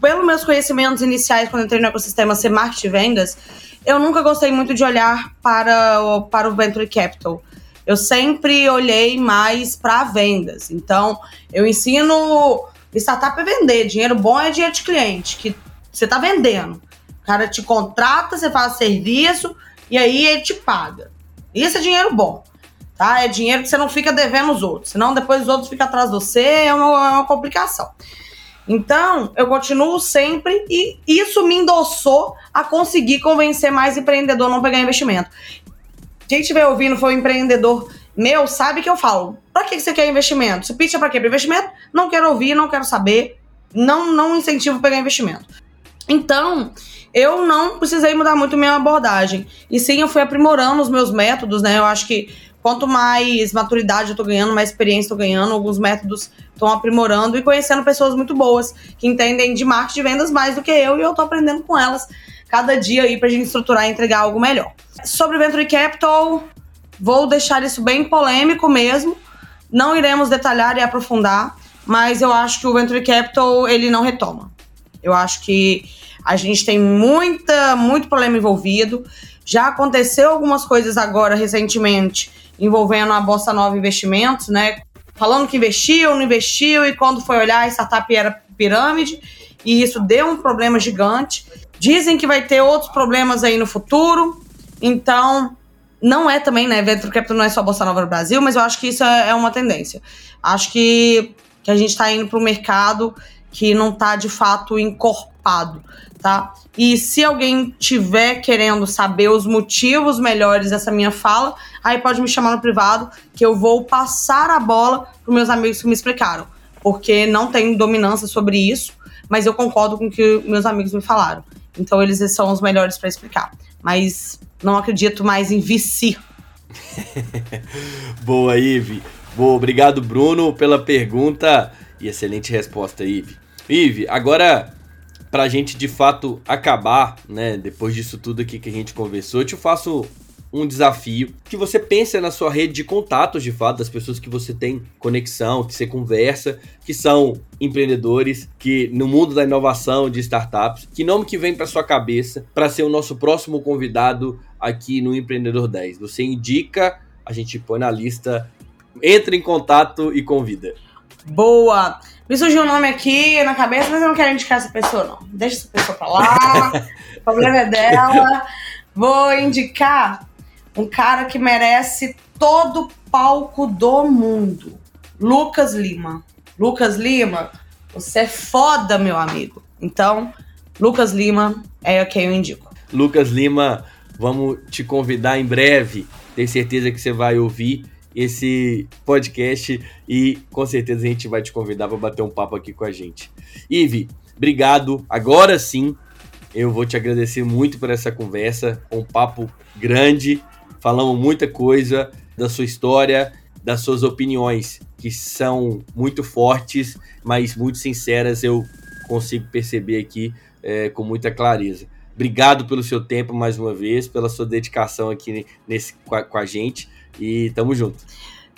pelos meus conhecimentos iniciais, quando entrei no ecossistema ser marketing e vendas, eu nunca gostei muito de olhar para o, para o venture capital. Eu sempre olhei mais para vendas. Então, eu ensino Startup é vender. Dinheiro bom é dinheiro de cliente, que você tá vendendo. O cara te contrata, você faz serviço e aí ele te paga. Isso é dinheiro bom. Tá? É dinheiro que você não fica devendo os outros. Senão depois os outros ficam atrás de você, é uma, é uma complicação. Então, eu continuo sempre e isso me endossou a conseguir convencer mais empreendedor a não pegar investimento. Quem estiver ouvindo foi um empreendedor meu sabe que eu falo. Pra que você quer investimento? Se pitch é pra quê? Pra investimento? Não quero ouvir, não quero saber. Não, não incentivo pegar investimento. Então, eu não precisei mudar muito minha abordagem. E sim, eu fui aprimorando os meus métodos, né? Eu acho que quanto mais maturidade eu tô ganhando, mais experiência eu tô ganhando, alguns métodos estão aprimorando e conhecendo pessoas muito boas que entendem de marketing de vendas mais do que eu e eu tô aprendendo com elas cada dia aí pra gente estruturar e entregar algo melhor. Sobre Venture Capital, Vou deixar isso bem polêmico mesmo. Não iremos detalhar e aprofundar, mas eu acho que o Venture Capital ele não retoma. Eu acho que a gente tem muita, muito problema envolvido. Já aconteceu algumas coisas agora recentemente envolvendo a Bossa Nova Investimentos, né? Falando que investiu, não investiu, e quando foi olhar, a startup era pirâmide, e isso deu um problema gigante. Dizem que vai ter outros problemas aí no futuro, então não é também, né? Venture Capital não é só Bolsa Nova no Brasil, mas eu acho que isso é, é uma tendência. Acho que, que a gente está indo para um mercado que não está de fato encorpado, tá? E se alguém tiver querendo saber os motivos melhores dessa minha fala, aí pode me chamar no privado que eu vou passar a bola para meus amigos que me explicaram, porque não tenho dominância sobre isso, mas eu concordo com o que meus amigos me falaram. Então eles são os melhores para explicar. Mas não acredito mais em VC. Boa, Ive. Boa, obrigado, Bruno, pela pergunta e excelente resposta, Ive. Ive, agora para a gente de fato acabar, né, depois disso tudo aqui que a gente conversou, eu te faço um desafio que você pense na sua rede de contatos de fato, das pessoas que você tem conexão, que você conversa, que são empreendedores, que no mundo da inovação, de startups, que nome que vem para sua cabeça para ser o nosso próximo convidado aqui no Empreendedor 10? Você indica, a gente põe na lista Entre em contato e convida. Boa! Me surgiu um nome aqui na cabeça, mas eu não quero indicar essa pessoa, não. Deixa essa pessoa pra lá. o problema é dela. Vou indicar um cara que merece todo o palco do mundo. Lucas Lima. Lucas Lima, você é foda, meu amigo. Então, Lucas Lima é quem eu indico. Lucas Lima, vamos te convidar em breve. Tenho certeza que você vai ouvir esse podcast e com certeza a gente vai te convidar para bater um papo aqui com a gente. Ive, obrigado. Agora sim, eu vou te agradecer muito por essa conversa, um papo grande, falamos muita coisa da sua história, das suas opiniões, que são muito fortes, mas muito sinceras, eu consigo perceber aqui é, com muita clareza. Obrigado pelo seu tempo mais uma vez, pela sua dedicação aqui nesse, com a, com a gente e tamo junto.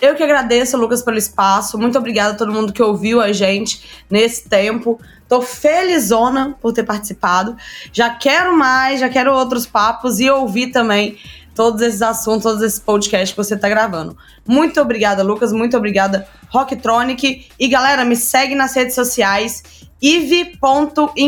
Eu que agradeço, Lucas, pelo espaço. Muito obrigada a todo mundo que ouviu a gente nesse tempo. Tô felizona por ter participado. Já quero mais, já quero outros papos e ouvir também todos esses assuntos, todos esses podcasts que você tá gravando. Muito obrigada, Lucas. Muito obrigada, Rocktronic. E galera, me segue nas redes sociais. Ive.incrível.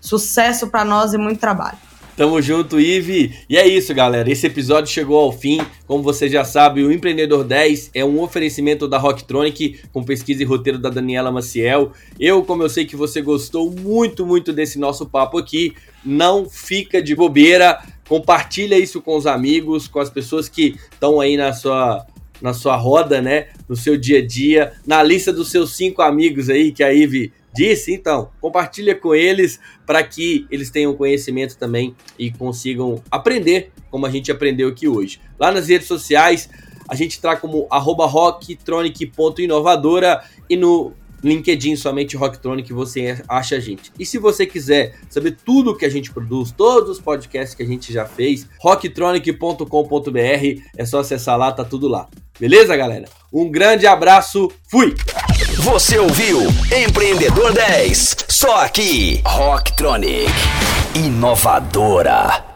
Sucesso para nós e muito trabalho. Tamo junto, Ive. E é isso, galera. Esse episódio chegou ao fim. Como você já sabe, o Empreendedor 10 é um oferecimento da Rocktronic com pesquisa e roteiro da Daniela Maciel. Eu, como eu sei que você gostou muito, muito desse nosso papo aqui, não fica de bobeira. Compartilha isso com os amigos, com as pessoas que estão aí na sua na sua roda, né? No seu dia a dia, na lista dos seus cinco amigos aí que a Ive disse, então, compartilha com eles para que eles tenham conhecimento também e consigam aprender como a gente aprendeu aqui hoje. Lá nas redes sociais, a gente está como rocktronic.inovadora e no LinkedIn somente Rocktronic você acha a gente. E se você quiser saber tudo que a gente produz, todos os podcasts que a gente já fez, rocktronic.com.br, é só acessar lá, tá tudo lá. Beleza, galera? Um grande abraço, fui! Você ouviu Empreendedor 10, só aqui, Rocktronic, inovadora.